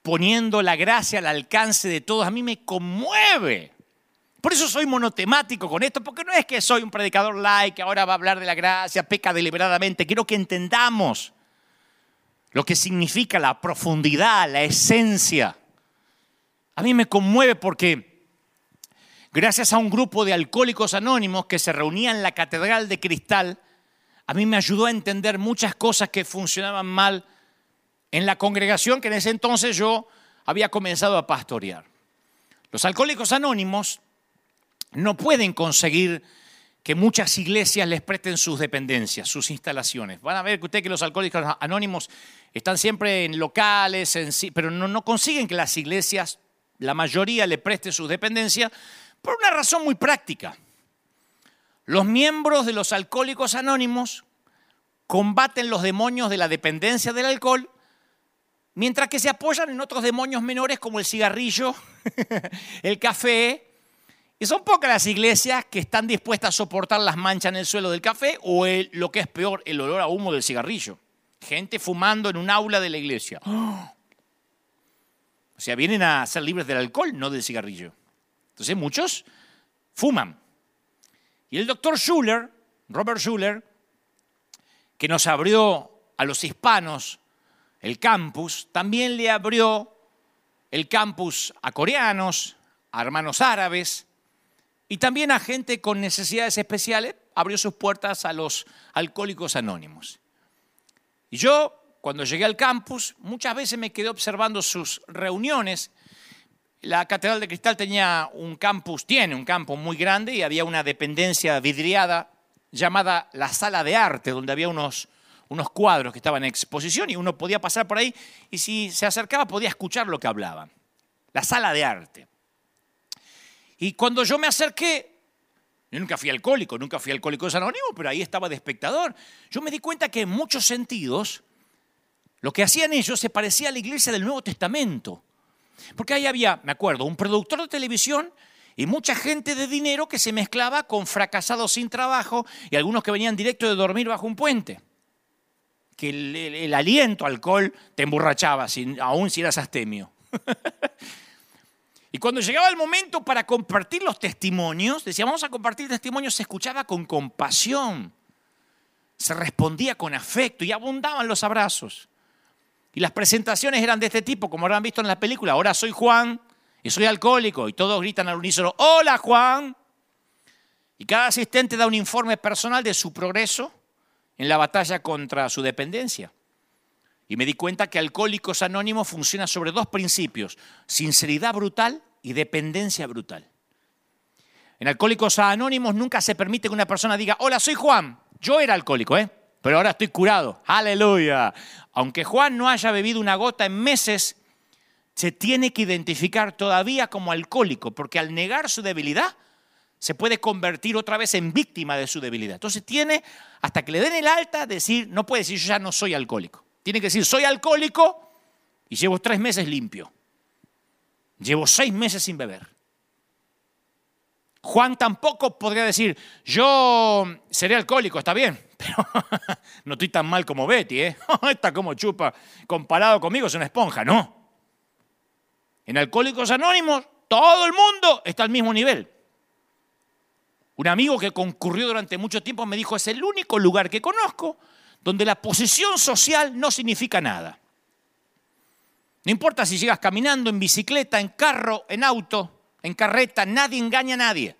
poniendo la gracia al alcance de todos, a mí me conmueve. Por eso soy monotemático con esto, porque no es que soy un predicador like que ahora va a hablar de la gracia, peca deliberadamente. Quiero que entendamos lo que significa la profundidad, la esencia. A mí me conmueve porque gracias a un grupo de alcohólicos anónimos que se reunía en la Catedral de Cristal, a mí me ayudó a entender muchas cosas que funcionaban mal en la congregación que en ese entonces yo había comenzado a pastorear. Los alcohólicos anónimos no pueden conseguir que muchas iglesias les presten sus dependencias, sus instalaciones. Van a ver que ustedes que los alcohólicos anónimos están siempre en locales, en, pero no, no consiguen que las iglesias, la mayoría, le presten sus dependencias por una razón muy práctica. Los miembros de los alcohólicos anónimos combaten los demonios de la dependencia del alcohol mientras que se apoyan en otros demonios menores como el cigarrillo, [laughs] el café. Y son pocas las iglesias que están dispuestas a soportar las manchas en el suelo del café o lo que es peor, el olor a humo del cigarrillo. Gente fumando en un aula de la iglesia. [gasps] O sea, vienen a ser libres del alcohol, no del cigarrillo. Entonces muchos fuman. Y el doctor Schuller, Robert Schuller, que nos abrió a los hispanos el campus, también le abrió el campus a coreanos, a hermanos árabes y también a gente con necesidades especiales, abrió sus puertas a los alcohólicos anónimos. Y yo, cuando llegué al campus, muchas veces me quedé observando sus reuniones. La Catedral de Cristal tenía un campus, tiene un campus muy grande y había una dependencia vidriada llamada la Sala de Arte, donde había unos unos cuadros que estaban en exposición y uno podía pasar por ahí y si se acercaba podía escuchar lo que hablaban. La sala de arte. Y cuando yo me acerqué, yo nunca fui alcohólico, nunca fui alcohólico anónimo, pero ahí estaba de espectador. Yo me di cuenta que en muchos sentidos lo que hacían ellos se parecía a la iglesia del Nuevo Testamento. Porque ahí había, me acuerdo, un productor de televisión y mucha gente de dinero que se mezclaba con fracasados sin trabajo y algunos que venían directo de dormir bajo un puente que el, aliento alcohol te emborrachaba, sin, aún si eras astemio. [laughs] y cuando llegaba el momento para compartir los testimonios, decía, vamos a compartir testimonios, se escuchaba con compasión, se respondía con afecto y abundaban los abrazos. Y las presentaciones eran de este tipo, como habrán visto en la película. Ahora soy Juan y soy alcohólico y todos gritan al unísono, hola Juan. Y cada asistente da un informe personal de su progreso en la batalla contra su dependencia. Y me di cuenta que Alcohólicos Anónimos funciona sobre dos principios, sinceridad brutal y dependencia brutal. En Alcohólicos Anónimos nunca se permite que una persona diga, hola, soy Juan, yo era alcohólico, ¿eh? pero ahora estoy curado. Aleluya. Aunque Juan no haya bebido una gota en meses, se tiene que identificar todavía como alcohólico, porque al negar su debilidad, se puede convertir otra vez en víctima de su debilidad. Entonces tiene, hasta que le den el alta, decir, no puede decir yo ya no soy alcohólico. Tiene que decir, soy alcohólico y llevo tres meses limpio. Llevo seis meses sin beber. Juan tampoco podría decir, yo seré alcohólico, está bien, [laughs] pero no estoy tan mal como Betty, ¿eh? [laughs] Está como chupa, comparado conmigo es una esponja, no. En Alcohólicos Anónimos, todo el mundo está al mismo nivel. Un amigo que concurrió durante mucho tiempo me dijo, es el único lugar que conozco donde la posición social no significa nada. No importa si llegas caminando, en bicicleta, en carro, en auto, en carreta, nadie engaña a nadie.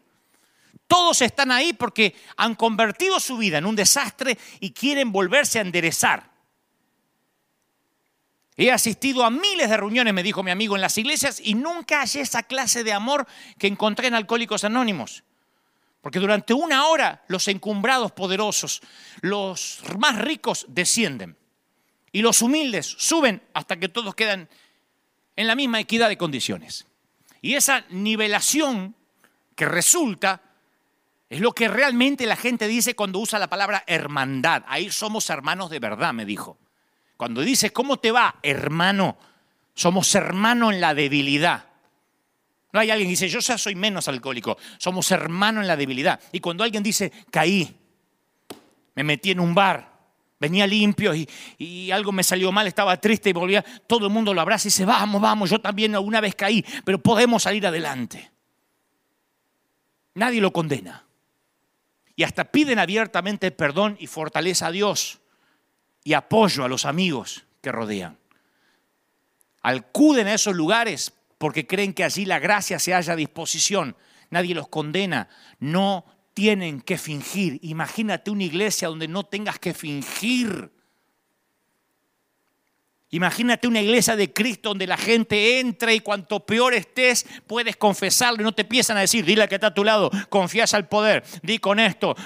Todos están ahí porque han convertido su vida en un desastre y quieren volverse a enderezar. He asistido a miles de reuniones, me dijo mi amigo, en las iglesias y nunca hallé esa clase de amor que encontré en Alcohólicos Anónimos. Porque durante una hora los encumbrados poderosos, los más ricos descienden y los humildes suben hasta que todos quedan en la misma equidad de condiciones. Y esa nivelación que resulta es lo que realmente la gente dice cuando usa la palabra hermandad. Ahí somos hermanos de verdad, me dijo. Cuando dice, ¿cómo te va, hermano? Somos hermanos en la debilidad. Hay alguien que dice, yo ya soy menos alcohólico. Somos hermanos en la debilidad. Y cuando alguien dice, caí, me metí en un bar, venía limpio y, y, algo me salió mal, estaba triste y volvía, todo el mundo lo abraza y dice, vamos, vamos, yo también alguna vez caí, pero podemos salir adelante. Nadie lo condena. Y hasta piden abiertamente perdón y fortaleza a Dios y apoyo a los amigos que rodean. Acuden a esos lugares porque creen que allí la gracia se halla a disposición. Nadie los condena. No tienen que fingir. Imagínate una iglesia donde no tengas que fingir. Imagínate una iglesia de Cristo donde la gente entra y cuanto peor estés, puedes confesarlo y no te empiezan a decir, dile que está a tu lado, confías al poder, di con esto,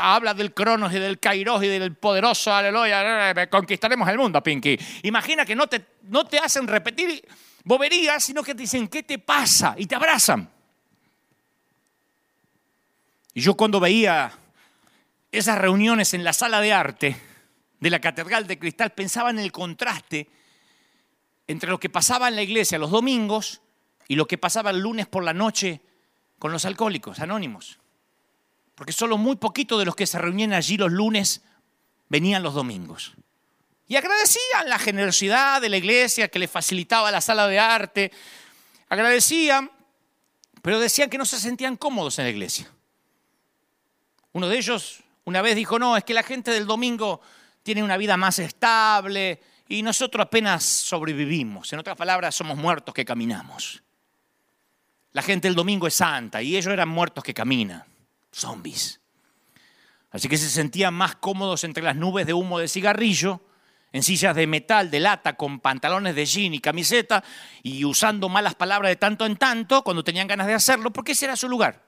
habla del Cronos y del Kairos y del poderoso, aleluya, conquistaremos el mundo, Pinky. Imagina que no te, no te hacen repetir boberías, sino que te dicen, ¿qué te pasa? Y te abrazan. Y yo cuando veía esas reuniones en la sala de arte, de la Catedral de Cristal pensaba en el contraste entre lo que pasaba en la iglesia los domingos y lo que pasaba el lunes por la noche con los alcohólicos anónimos. Porque solo muy poquito de los que se reunían allí los lunes venían los domingos. Y agradecían la generosidad de la iglesia que les facilitaba la sala de arte. Agradecían, pero decían que no se sentían cómodos en la iglesia. Uno de ellos una vez dijo, no, es que la gente del domingo tienen una vida más estable y nosotros apenas sobrevivimos. En otras palabras, somos muertos que caminamos. La gente del domingo es santa y ellos eran muertos que caminan, zombies. Así que se sentían más cómodos entre las nubes de humo de cigarrillo, en sillas de metal, de lata, con pantalones de jean y camiseta, y usando malas palabras de tanto en tanto cuando tenían ganas de hacerlo, porque ese era su lugar.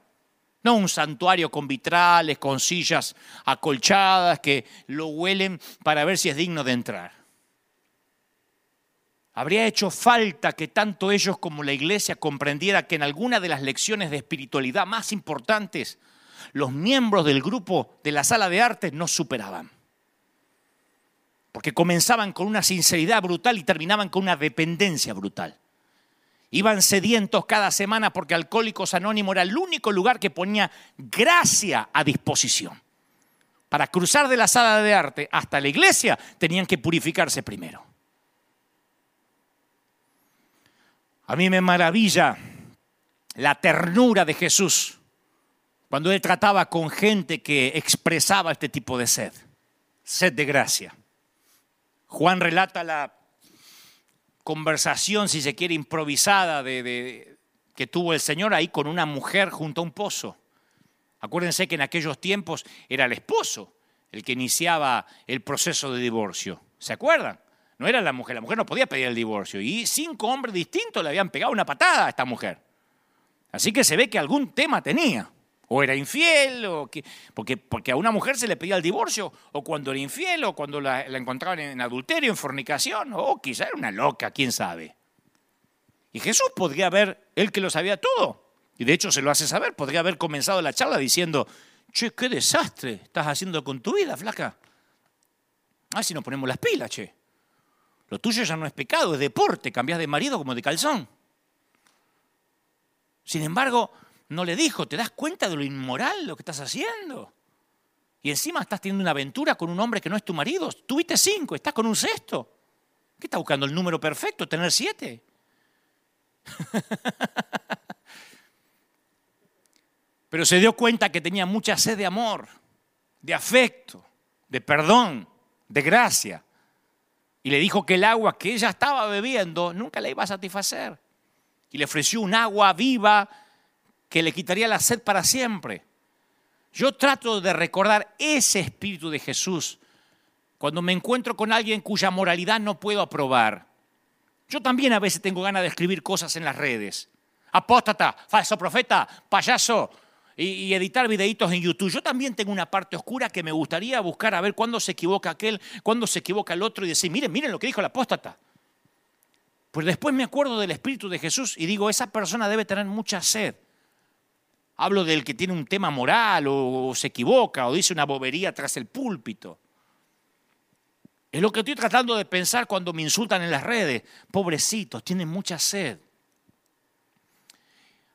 No un santuario con vitrales, con sillas acolchadas que lo huelen para ver si es digno de entrar. Habría hecho falta que tanto ellos como la iglesia comprendiera que en alguna de las lecciones de espiritualidad más importantes, los miembros del grupo de la sala de arte no superaban. Porque comenzaban con una sinceridad brutal y terminaban con una dependencia brutal. Iban sedientos cada semana porque Alcohólicos Anónimos era el único lugar que ponía gracia a disposición. Para cruzar de la sala de arte hasta la iglesia tenían que purificarse primero. A mí me maravilla la ternura de Jesús cuando él trataba con gente que expresaba este tipo de sed, sed de gracia. Juan relata la conversación, si se quiere, improvisada de, que tuvo el Señor ahí con una mujer junto a un pozo. Acuérdense que en aquellos tiempos era el esposo el que iniciaba el proceso de divorcio. ¿Se acuerdan? No era la mujer, la mujer no podía pedir el divorcio. Y cinco hombres distintos le habían pegado una patada a esta mujer. Así que se ve que algún tema tenía. O era infiel, o que, porque, porque a una mujer se le pedía el divorcio, o cuando era infiel, o cuando la, encontraban en adulterio, en fornicación, o quizá era una loca, quién sabe. Y Jesús podría haber, él que lo sabía todo, y de hecho se lo hace saber, podría haber comenzado la charla diciendo, che, qué desastre estás haciendo con tu vida, flaca. Ah, si nos ponemos las pilas, che. Lo tuyo ya no es pecado, es deporte, cambias de marido como de calzón. Sin embargo, no le dijo, ¿te das cuenta de lo inmoral lo que estás haciendo? Y encima estás teniendo una aventura con un hombre que no es tu marido. Tuviste cinco, estás con un sexto. ¿Qué estás buscando? ¿El número perfecto? ¿Tener siete? [laughs] Pero se dio cuenta que tenía mucha sed de amor, de afecto, de perdón, de gracia. Y le dijo que el agua que ella estaba bebiendo nunca la iba a satisfacer. Y le ofreció un agua viva que le quitaría la sed para siempre. Yo trato de recordar ese espíritu de Jesús cuando me encuentro con alguien cuya moralidad no puedo aprobar. Yo también a veces tengo ganas de escribir cosas en las redes. Apóstata, falso profeta, payaso, y, editar videitos en YouTube. Yo también tengo una parte oscura que me gustaría buscar a ver cuándo se equivoca aquel, cuándo se equivoca el otro y decir, miren, miren lo que dijo el apóstata. Pues después me acuerdo del Espíritu de Jesús y digo, esa persona debe tener mucha sed. Hablo del que tiene un tema moral o, se equivoca o dice una bobería tras el púlpito. Es lo que estoy tratando de pensar cuando me insultan en las redes. Pobrecitos, tienen mucha sed.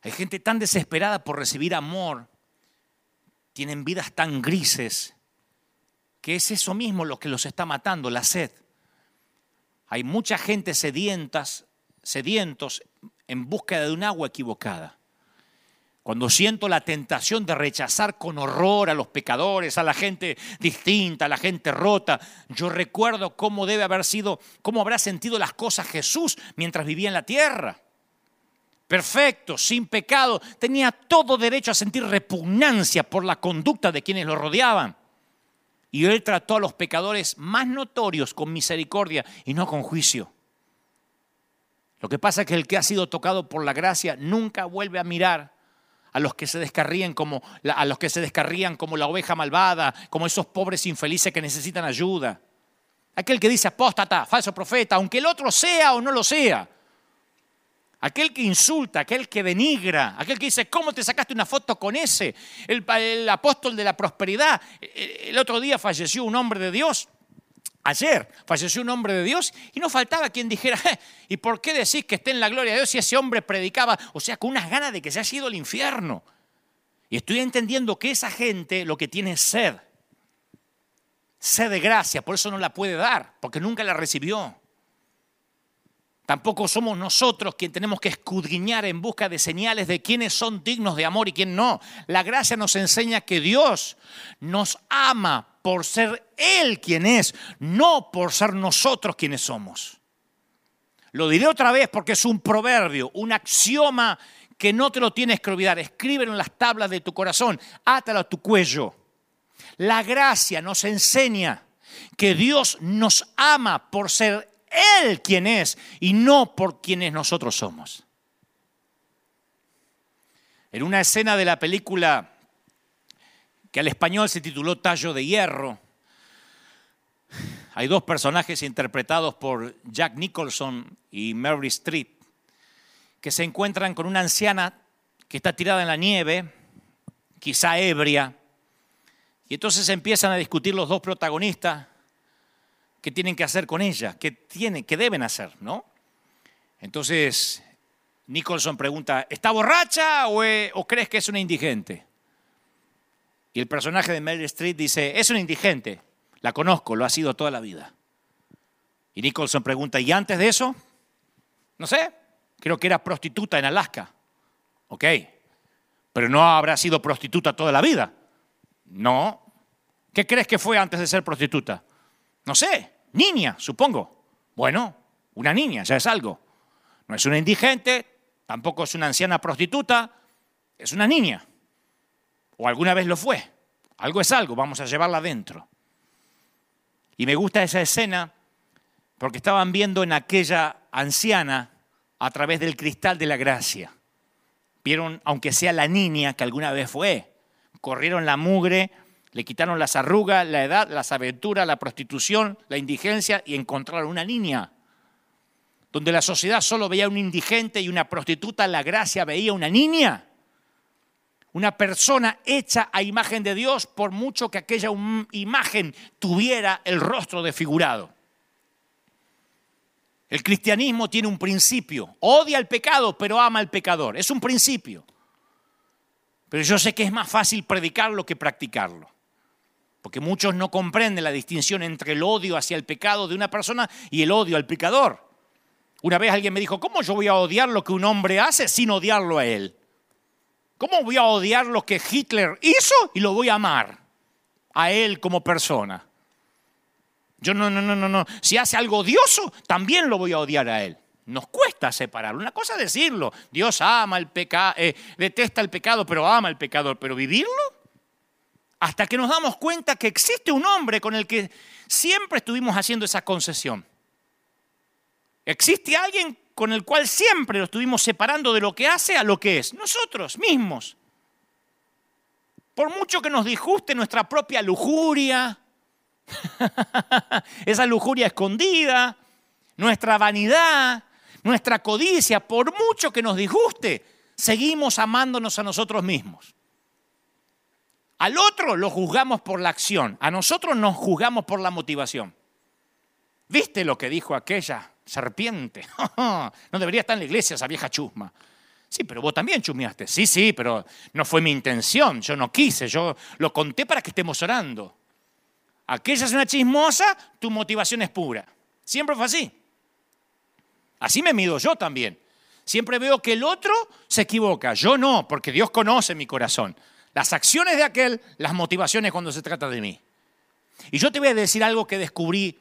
Hay gente tan desesperada por recibir amor. Tienen vidas tan grises que es eso mismo lo que los está matando, la sed. Hay mucha gente sedientas, sedientos en búsqueda de un agua equivocada. Cuando siento la tentación de rechazar con horror a los pecadores, a la gente distinta, a la gente rota, yo recuerdo cómo debe haber sido, cómo habrá sentido las cosas Jesús mientras vivía en la tierra. Perfecto, sin pecado, tenía todo derecho a sentir repugnancia por la conducta de quienes lo rodeaban. Y él trató a los pecadores más notorios con misericordia y no con juicio. Lo que pasa es que el que ha sido tocado por la gracia nunca vuelve a mirar a los que se descarrían como a los que se descarrían como la oveja malvada, como esos pobres infelices que necesitan ayuda. Aquel que dice apóstata, falso profeta, aunque el otro sea o no lo sea. Aquel que insulta, aquel que denigra, aquel que dice, ¿cómo te sacaste una foto con ese? El, el apóstol de la prosperidad. El otro día falleció un hombre de Dios Ayer falleció un hombre de Dios y no faltaba quien dijera, ¿y por qué decís que esté en la gloria de Dios si ese hombre predicaba? O sea, con unas ganas de que se haya ido al infierno. Y estoy entendiendo que esa gente lo que tiene es sed. Sed de gracia, por eso no la puede dar, porque nunca la recibió. Tampoco somos nosotros quien tenemos que escudriñar en busca de señales de quiénes son dignos de amor y quién no. La gracia nos enseña que Dios nos ama por ser Él quien es, no por ser nosotros quienes somos. Lo diré otra vez porque es un proverbio, un axioma que no te lo tienes que olvidar. Escríbelo en las tablas de tu corazón, átalo a tu cuello. La gracia nos enseña que Dios nos ama por ser Él quien es y no por quienes nosotros somos. En una escena de la película que al español se tituló Tallo de Hierro. Hay dos personajes interpretados por Jack Nicholson y Mary Streep que se encuentran con una anciana que está tirada en la nieve, quizá ebria, y entonces empiezan a discutir los dos protagonistas qué tienen que hacer con ella, qué, tienen, qué deben hacer, ¿no? Entonces Nicholson pregunta, ¿está borracha o, o crees que es una indigente? Y el personaje de Meryl Street dice, es un indigente, la conozco, lo ha sido toda la vida. Y Nicholson pregunta, ¿y antes de eso? No sé, creo que era prostituta en Alaska. Ok, pero no habrá sido prostituta toda la vida. No. ¿Qué crees que fue antes de ser prostituta? No sé, niña, supongo. Bueno, una niña, ya es algo. No es una indigente, tampoco es una anciana prostituta, es una niña. O alguna vez lo fue. Algo es algo, vamos a llevarla adentro. Y me gusta esa escena porque estaban viendo en aquella anciana a través del cristal de la gracia. Vieron, aunque sea la niña que alguna vez fue, corrieron la mugre, le quitaron las arrugas, la edad, las aventuras, la prostitución, la indigencia y encontraron una niña. Donde la sociedad solo veía un indigente y una prostituta, la gracia veía una niña. Una persona hecha a imagen de Dios por mucho que aquella imagen tuviera el rostro desfigurado. El cristianismo tiene un principio. Odia al pecado, pero ama al pecador. Es un principio. Pero yo sé que es más fácil predicarlo que practicarlo. Porque muchos no comprenden la distinción entre el odio hacia el pecado de una persona y el odio al pecador. Una vez alguien me dijo, ¿cómo yo voy a odiar lo que un hombre hace sin odiarlo a él? ¿Cómo voy a odiar lo que Hitler hizo y lo voy a amar a él como persona? Yo no, no, no, no, no. Si hace algo odioso, también lo voy a odiar a él. Nos cuesta separar. Una cosa es decirlo. Dios ama el pecado, eh, detesta el pecado, pero ama el pecador. Pero vivirlo, hasta que nos damos cuenta que existe un hombre con el que siempre estuvimos haciendo esa concesión. Existe alguien con el cual siempre lo estuvimos separando de lo que hace a lo que es. Nosotros mismos. Por mucho que nos disguste nuestra propia lujuria, [laughs] esa lujuria escondida, nuestra vanidad, nuestra codicia, por mucho que nos disguste, seguimos amándonos a nosotros mismos. Al otro lo juzgamos por la acción, a nosotros nos juzgamos por la motivación. ¿Viste lo que dijo aquella serpiente? [laughs] no debería estar en la iglesia esa vieja chusma. Sí, pero vos también chusmeaste. Sí, sí, pero no fue mi intención, yo no quise, yo lo conté para que estemos orando. Aquella es una chismosa, tu motivación es pura. Siempre fue así. Así me mido yo también. Siempre veo que el otro se equivoca, yo no, porque Dios conoce mi corazón. Las acciones de aquel, las motivaciones cuando se trata de mí. Y yo te voy a decir algo que descubrí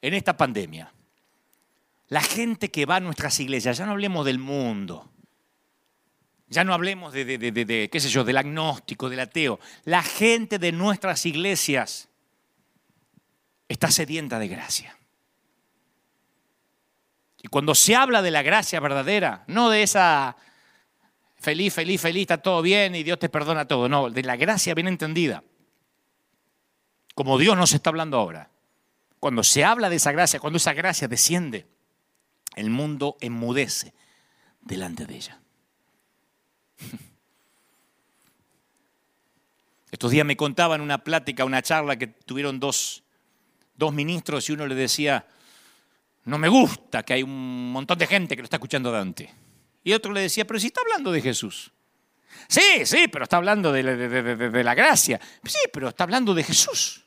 en esta pandemia. La gente que va a nuestras iglesias, ya no hablemos del mundo, ya no hablemos de, qué sé yo, del agnóstico, del ateo. La gente de nuestras iglesias está sedienta de gracia. Y cuando se habla de la gracia verdadera, no de esa feliz, feliz, feliz, está todo bien y Dios te perdona todo, no, de la gracia bien entendida, como Dios nos está hablando ahora. Cuando se habla de esa gracia, cuando esa gracia desciende, el mundo enmudece delante de ella. [laughs] Estos días me contaban una plática, una charla que tuvieron dos dos ministros y uno le decía, no me gusta que hay un montón de gente que lo está escuchando Dante. Y otro le decía, pero si está hablando de Jesús. Sí, sí, pero está hablando de, la gracia. Sí, pero está hablando de Jesús.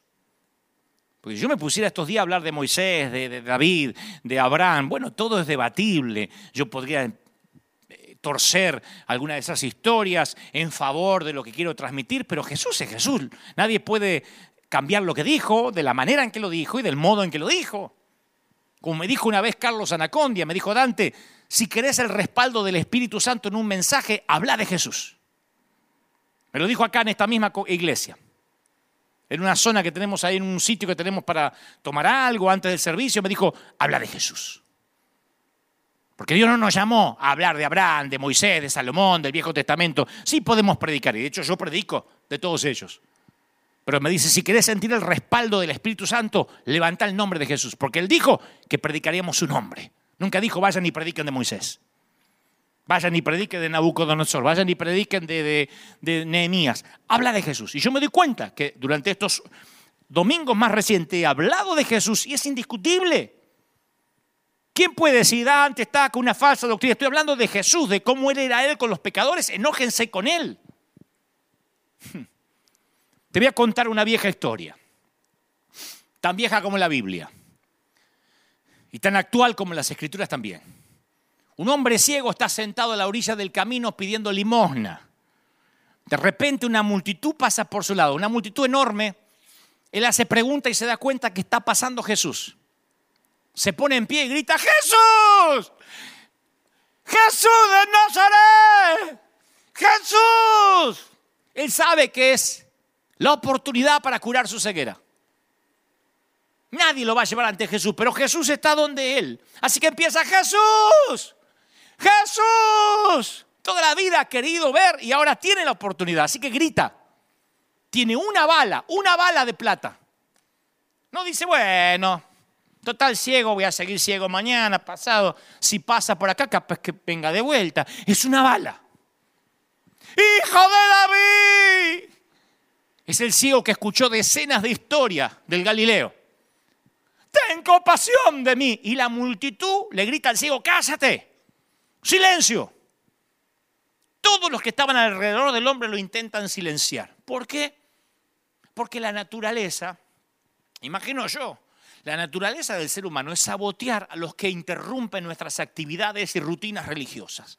Porque si yo me pusiera estos días a hablar de Moisés, de, David, de Abraham, bueno, todo es debatible. Yo podría eh, torcer alguna de esas historias en favor de lo que quiero transmitir, pero Jesús es Jesús. Nadie puede cambiar lo que dijo, de la manera en que lo dijo y del modo en que lo dijo. Como me dijo una vez Carlos Anacondia, me dijo Dante, si querés el respaldo del Espíritu Santo en un mensaje, habla de Jesús. Me lo dijo acá en esta misma iglesia. En una zona que tenemos ahí, en un sitio que tenemos para tomar algo antes del servicio, me dijo, habla de Jesús. Porque Dios no nos llamó a hablar de Abraham, de Moisés, de Salomón, del Viejo Testamento. Sí podemos predicar, y de hecho yo predico de todos ellos. Pero me dice, si querés sentir el respaldo del Espíritu Santo, levanta el nombre de Jesús, porque Él dijo que predicaríamos su nombre. Nunca dijo, vayan y prediquen de Moisés. Vayan y prediquen de Nabucodonosor, vayan y prediquen de, de, Nehemías. Habla de Jesús. Y yo me doy cuenta que durante estos domingos más recientes he hablado de Jesús y es indiscutible. ¿Quién puede decir, ah, antes con una falsa doctrina? Estoy hablando de Jesús, de cómo él era él con los pecadores. Enójense con él. [laughs] Te voy a contar una vieja historia, tan vieja como la Biblia y tan actual como las escrituras también. Un hombre ciego está sentado a la orilla del camino pidiendo limosna. De repente una multitud pasa por su lado, una multitud enorme. Él hace pregunta y se da cuenta que está pasando Jesús. Se pone en pie y grita, Jesús, Jesús de Nazaret, Jesús. Él sabe que es la oportunidad para curar su ceguera. Nadie lo va a llevar ante Jesús, pero Jesús está donde Él. Así que empieza Jesús, Jesús. Toda la vida ha querido ver y ahora tiene la oportunidad, así que grita. tiene una bala, una bala de plata. No dice, bueno, total ciego, voy a seguir ciego mañana, pasado. Si pasa por acá, capaz que venga de vuelta. Es una bala. ¡Hijo de David! Es el ciego que escuchó decenas de historias del Galileo. Ten compasión de mí. Y la multitud le grita al ciego, cállate. Silencio. Todos los que estaban alrededor del hombre lo intentan silenciar. ¿Por qué? Porque la naturaleza, imagino yo, la naturaleza del ser humano es sabotear a los que interrumpen nuestras actividades y rutinas religiosas.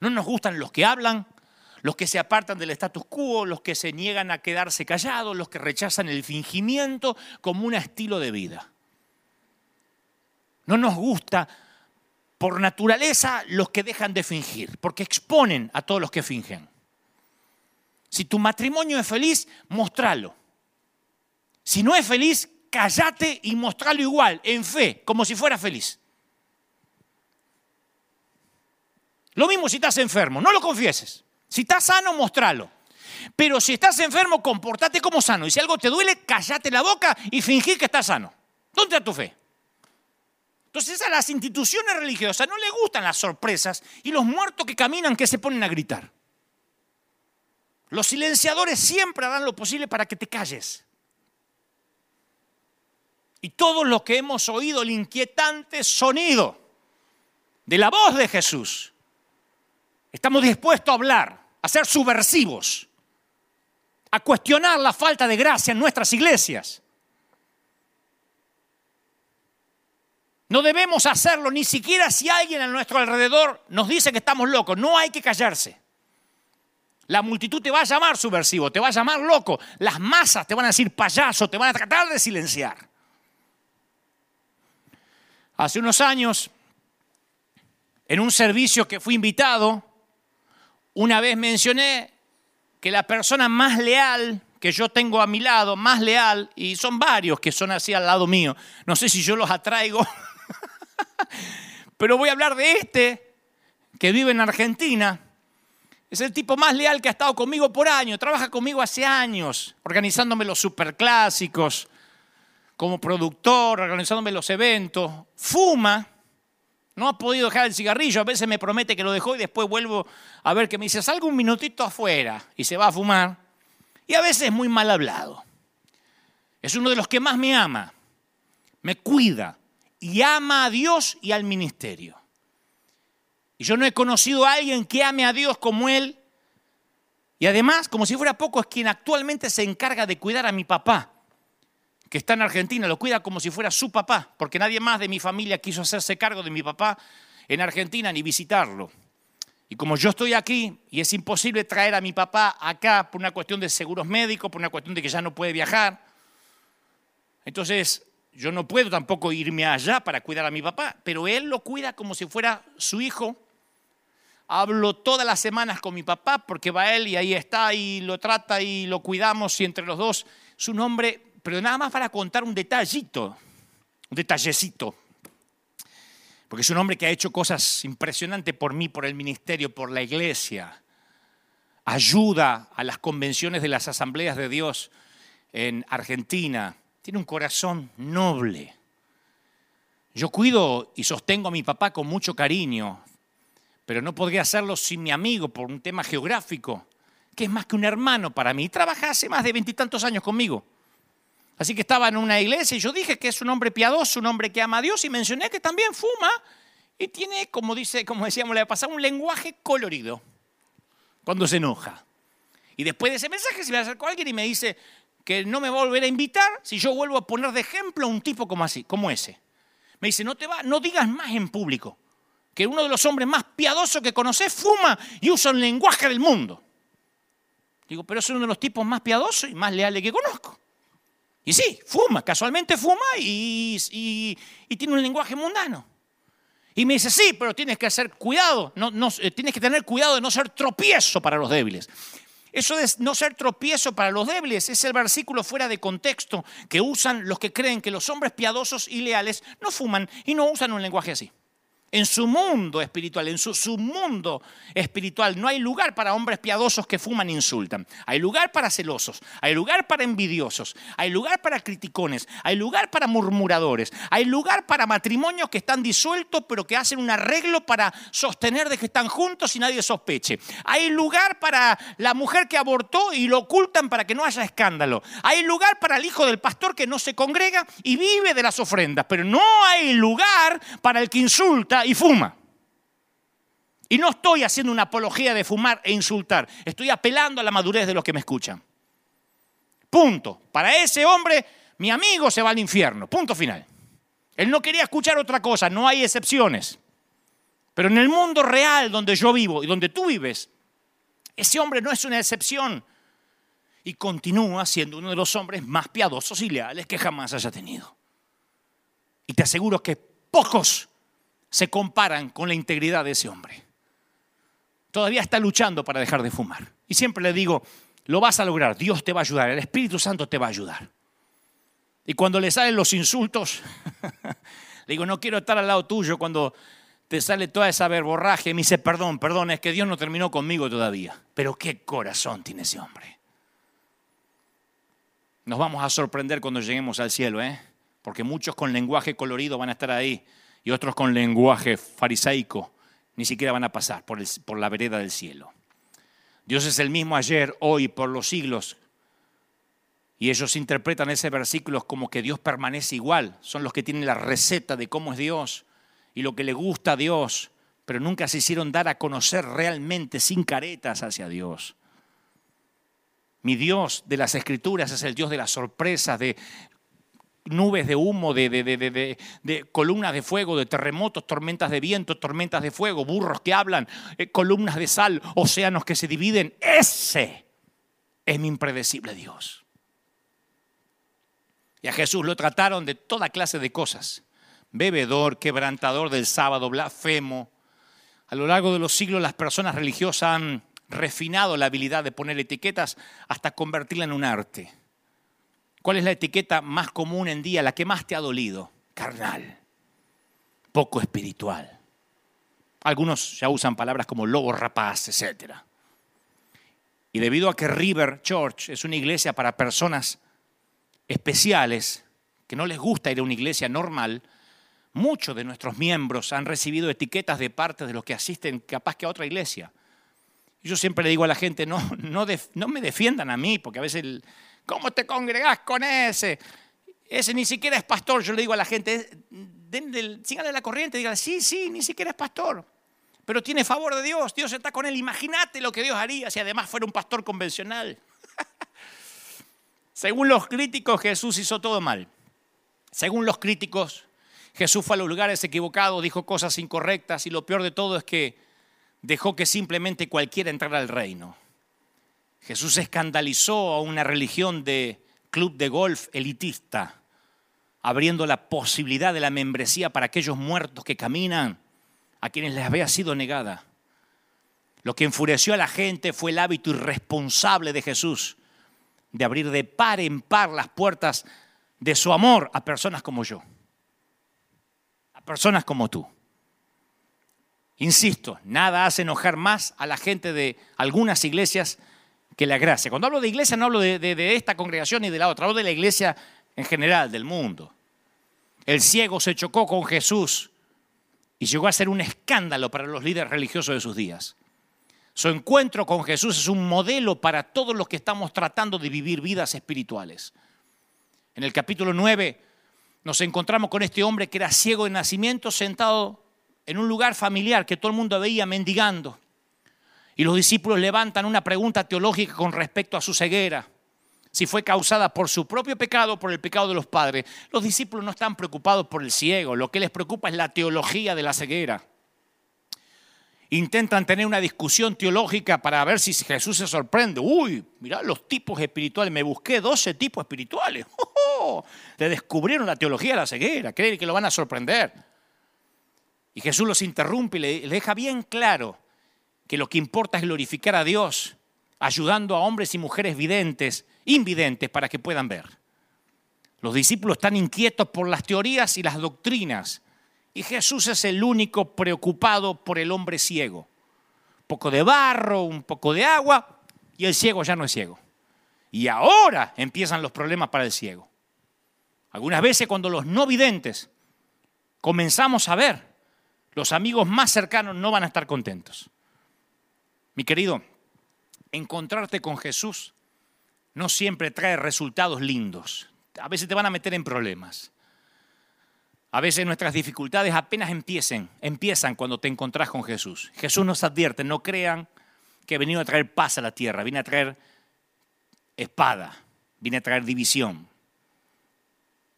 No nos gustan los que hablan, los que se apartan del status quo, los que se niegan a quedarse callados, los que rechazan el fingimiento como un estilo de vida. No nos gusta por naturaleza los que dejan de fingir, porque exponen a todos los que fingen. Si tu matrimonio es feliz, mostralo. Si no es feliz, callate y mostralo igual, en fe, como si fuera feliz. Lo mismo si estás enfermo, no lo confieses. Si estás sano, mostralo. Pero si estás enfermo, comportate como sano. Y si algo te duele, callate la boca y fingir que estás sano. ¿Dónde está tu fe? Entonces a las instituciones religiosas no les gustan las sorpresas y los muertos que caminan que se ponen a gritar. Los silenciadores siempre harán lo posible para que te calles. Y todos los que hemos oído el inquietante sonido de la voz de Jesús, estamos dispuestos a hablar, a ser subversivos, a cuestionar la falta de gracia en nuestras iglesias. No debemos hacerlo ni siquiera si alguien a nuestro alrededor nos dice que estamos locos. No hay que callarse. La multitud te va a llamar subversivo, te va a llamar loco. Las masas te van a decir payaso, te van a tratar de silenciar. Hace unos años, en un servicio que fui invitado, una vez mencioné que la persona más leal que yo tengo a mi lado, más leal, y son varios que son así al lado mío, no sé si yo los atraigo [laughs] Pero voy a hablar de este que vive en Argentina. Es el tipo más leal que ha estado conmigo por años. Trabaja conmigo hace años, organizándome los superclásicos, como productor, organizándome los eventos. Fuma. No ha podido dejar el cigarrillo. A veces me promete que lo dejó y después vuelvo a ver que me dice, salgo un minutito afuera y se va a fumar. Y a veces es muy mal hablado. Es uno de los que más me ama. Me cuida y ama a Dios y al ministerio. Y yo no he conocido a alguien que ame a Dios como él. Y además, como si fuera poco, es quien actualmente se encarga de cuidar a mi papá, que está en Argentina, lo cuida como si fuera su papá, porque nadie más de mi familia quiso hacerse cargo de mi papá en Argentina ni visitarlo. Y como yo estoy aquí y es imposible traer a mi papá acá por una cuestión de seguros médicos, por una cuestión de que ya no puede viajar, entonces yo no puedo tampoco irme allá para cuidar a mi papá, pero él lo cuida como si fuera su hijo. Hablo todas las semanas con mi papá porque va él y ahí está y lo trata y lo cuidamos y entre los dos su nombre, pero nada más para contar un detallito, un detallecito. Porque es un hombre que ha hecho cosas impresionantes por mí, por el ministerio, por la iglesia. Ayuda a las convenciones de las asambleas de Dios en Argentina tiene un corazón noble. Yo cuido y sostengo a mi papá con mucho cariño, pero no podría hacerlo sin mi amigo por un tema geográfico, que es más que un hermano para mí. Trabaja hace más de veintitantos años conmigo. Así que estaba en una iglesia y yo dije que es un hombre piadoso, un hombre que ama a Dios y mencioné que también fuma y tiene, como dice, como decíamos la un lenguaje colorido cuando se enoja. Y después de ese mensaje se me acercó alguien y me dice, que no me va a volver a invitar si yo vuelvo a poner de ejemplo a un tipo como así, como ese. Me dice, no te va, no digas más en público que uno de los hombres más piadosos que conoces fuma y usa el lenguaje del mundo. Digo, pero es uno de los tipos más piadosos y más leales que conozco. Y sí, fuma, casualmente fuma y, y, tiene un lenguaje mundano. Y me dice, sí, pero tienes que hacer cuidado, no, no, eh, tienes que tener cuidado de no ser tropiezo para los débiles. Eso de no ser tropiezo para los débiles es el versículo fuera de contexto que usan los que creen que los hombres piadosos y leales no fuman y no usan un lenguaje así. En su mundo espiritual, en su, su, mundo espiritual, no hay lugar para hombres piadosos que fuman e insultan. Hay lugar para celosos, hay lugar para envidiosos, hay lugar para criticones, hay lugar para murmuradores, hay lugar para matrimonios que están disueltos pero que hacen un arreglo para sostener de que están juntos y nadie sospeche. Hay lugar para la mujer que abortó y lo ocultan para que no haya escándalo. Hay lugar para el hijo del pastor que no se congrega y vive de las ofrendas, pero no hay lugar para el que insulta y fuma. Y no estoy haciendo una apología de fumar e insultar, estoy apelando a la madurez de los que me escuchan. Punto. Para ese hombre, mi amigo se va al infierno. Punto final. Él no quería escuchar otra cosa, no hay excepciones. Pero en el mundo real donde yo vivo y donde tú vives, ese hombre no es una excepción y continúa siendo uno de los hombres más piadosos y leales que jamás haya tenido. Y te aseguro que pocos se comparan con la integridad de ese hombre. Todavía está luchando para dejar de fumar. Y siempre le digo, lo vas a lograr, Dios te va a ayudar, el Espíritu Santo te va a ayudar. Y cuando le salen los insultos, [laughs] le digo, no quiero estar al lado tuyo cuando te sale toda esa verborraje. Me dice, perdón, perdón, es que Dios no terminó conmigo todavía. Pero qué corazón tiene ese hombre. Nos vamos a sorprender cuando lleguemos al cielo, ¿eh? Porque muchos con lenguaje colorido van a estar ahí y otros con lenguaje farisaico ni siquiera van a pasar por, por la vereda del cielo. Dios es el mismo ayer, hoy, por los siglos. Y ellos interpretan ese versículo como que Dios permanece igual. Son los que tienen la receta de cómo es Dios y lo que le gusta a Dios, pero nunca se hicieron dar a conocer realmente sin caretas hacia Dios. Mi Dios de las Escrituras es el Dios de las sorpresas, de nubes de humo, de, columnas de fuego, de terremotos, tormentas de viento, tormentas de fuego, burros que hablan, eh, columnas de sal, océanos que se dividen. Ese es mi impredecible Dios. Y a Jesús lo trataron de toda clase de cosas. Bebedor, quebrantador del sábado, blasfemo. A lo largo de los siglos las personas religiosas han refinado la habilidad de poner etiquetas hasta convertirla en un arte. ¿Cuál es la etiqueta más común en día, la que más te ha dolido? Carnal, poco espiritual. Algunos ya usan palabras como lobo rapaz, etc. Y debido a que River Church es una iglesia para personas especiales, que no les gusta ir a una iglesia normal, muchos de nuestros miembros han recibido etiquetas de parte de los que asisten capaz que a otra iglesia. Yo siempre le digo a la gente, no, no, no me defiendan a mí, porque a veces ¿Cómo te congregás con ese? Ese ni siquiera es pastor. Yo le digo a la gente, síganle la corriente, díganle, sí, sí, ni siquiera es pastor. Pero tiene favor de Dios, Dios está con él. Imagínate lo que Dios haría si además fuera un pastor convencional. [laughs] Según los críticos, Jesús hizo todo mal. Según los críticos, Jesús fue a los lugares equivocados, dijo cosas incorrectas y lo peor de todo es que dejó que simplemente cualquiera entrara al reino. Jesús escandalizó a una religión de club de golf elitista, abriendo la posibilidad de la membresía para aquellos muertos que caminan, a quienes les había sido negada. Lo que enfureció a la gente fue el hábito irresponsable de Jesús de abrir de par en par las puertas de su amor a personas como yo, a personas como tú. Insisto, nada hace enojar más a la gente de algunas iglesias que la gracia. Cuando hablo de iglesia no hablo de, esta congregación ni de la otra, hablo de la iglesia en general, del mundo. El ciego se chocó con Jesús y llegó a ser un escándalo para los líderes religiosos de sus días. Su encuentro con Jesús es un modelo para todos los que estamos tratando de vivir vidas espirituales. En el capítulo 9 nos encontramos con este hombre que era ciego de nacimiento sentado en un lugar familiar que todo el mundo veía mendigando. Y los discípulos levantan una pregunta teológica con respecto a su ceguera. Si fue causada por su propio pecado o por el pecado de los padres. Los discípulos no están preocupados por el ciego. Lo que les preocupa es la teología de la ceguera. Intentan tener una discusión teológica para ver si Jesús se sorprende. Uy, mirá los tipos espirituales. Me busqué 12 tipos espirituales. [laughs] ¡Oh, Le descubrieron la teología de la ceguera. Creen que lo van a sorprender. Y Jesús los interrumpe y le deja bien claro que lo que importa es glorificar a Dios, ayudando a hombres y mujeres videntes, invidentes, para que puedan ver. Los discípulos están inquietos por las teorías y las doctrinas Y Jesús es el único preocupado por el hombre ciego. Un poco de barro, un poco de agua, y el ciego ya no es ciego. Y ahora empiezan los problemas para el ciego. Algunas veces cuando los no videntes comenzamos a ver, los amigos más cercanos no van a estar contentos. Mi querido, encontrarte con Jesús no siempre trae resultados lindos. A veces te van a meter en problemas. A veces nuestras dificultades apenas empiecen, empiezan cuando te encontrás con Jesús. Jesús nos advierte, no crean que he venido a traer paz a la tierra, viene a traer espada, viene a traer división.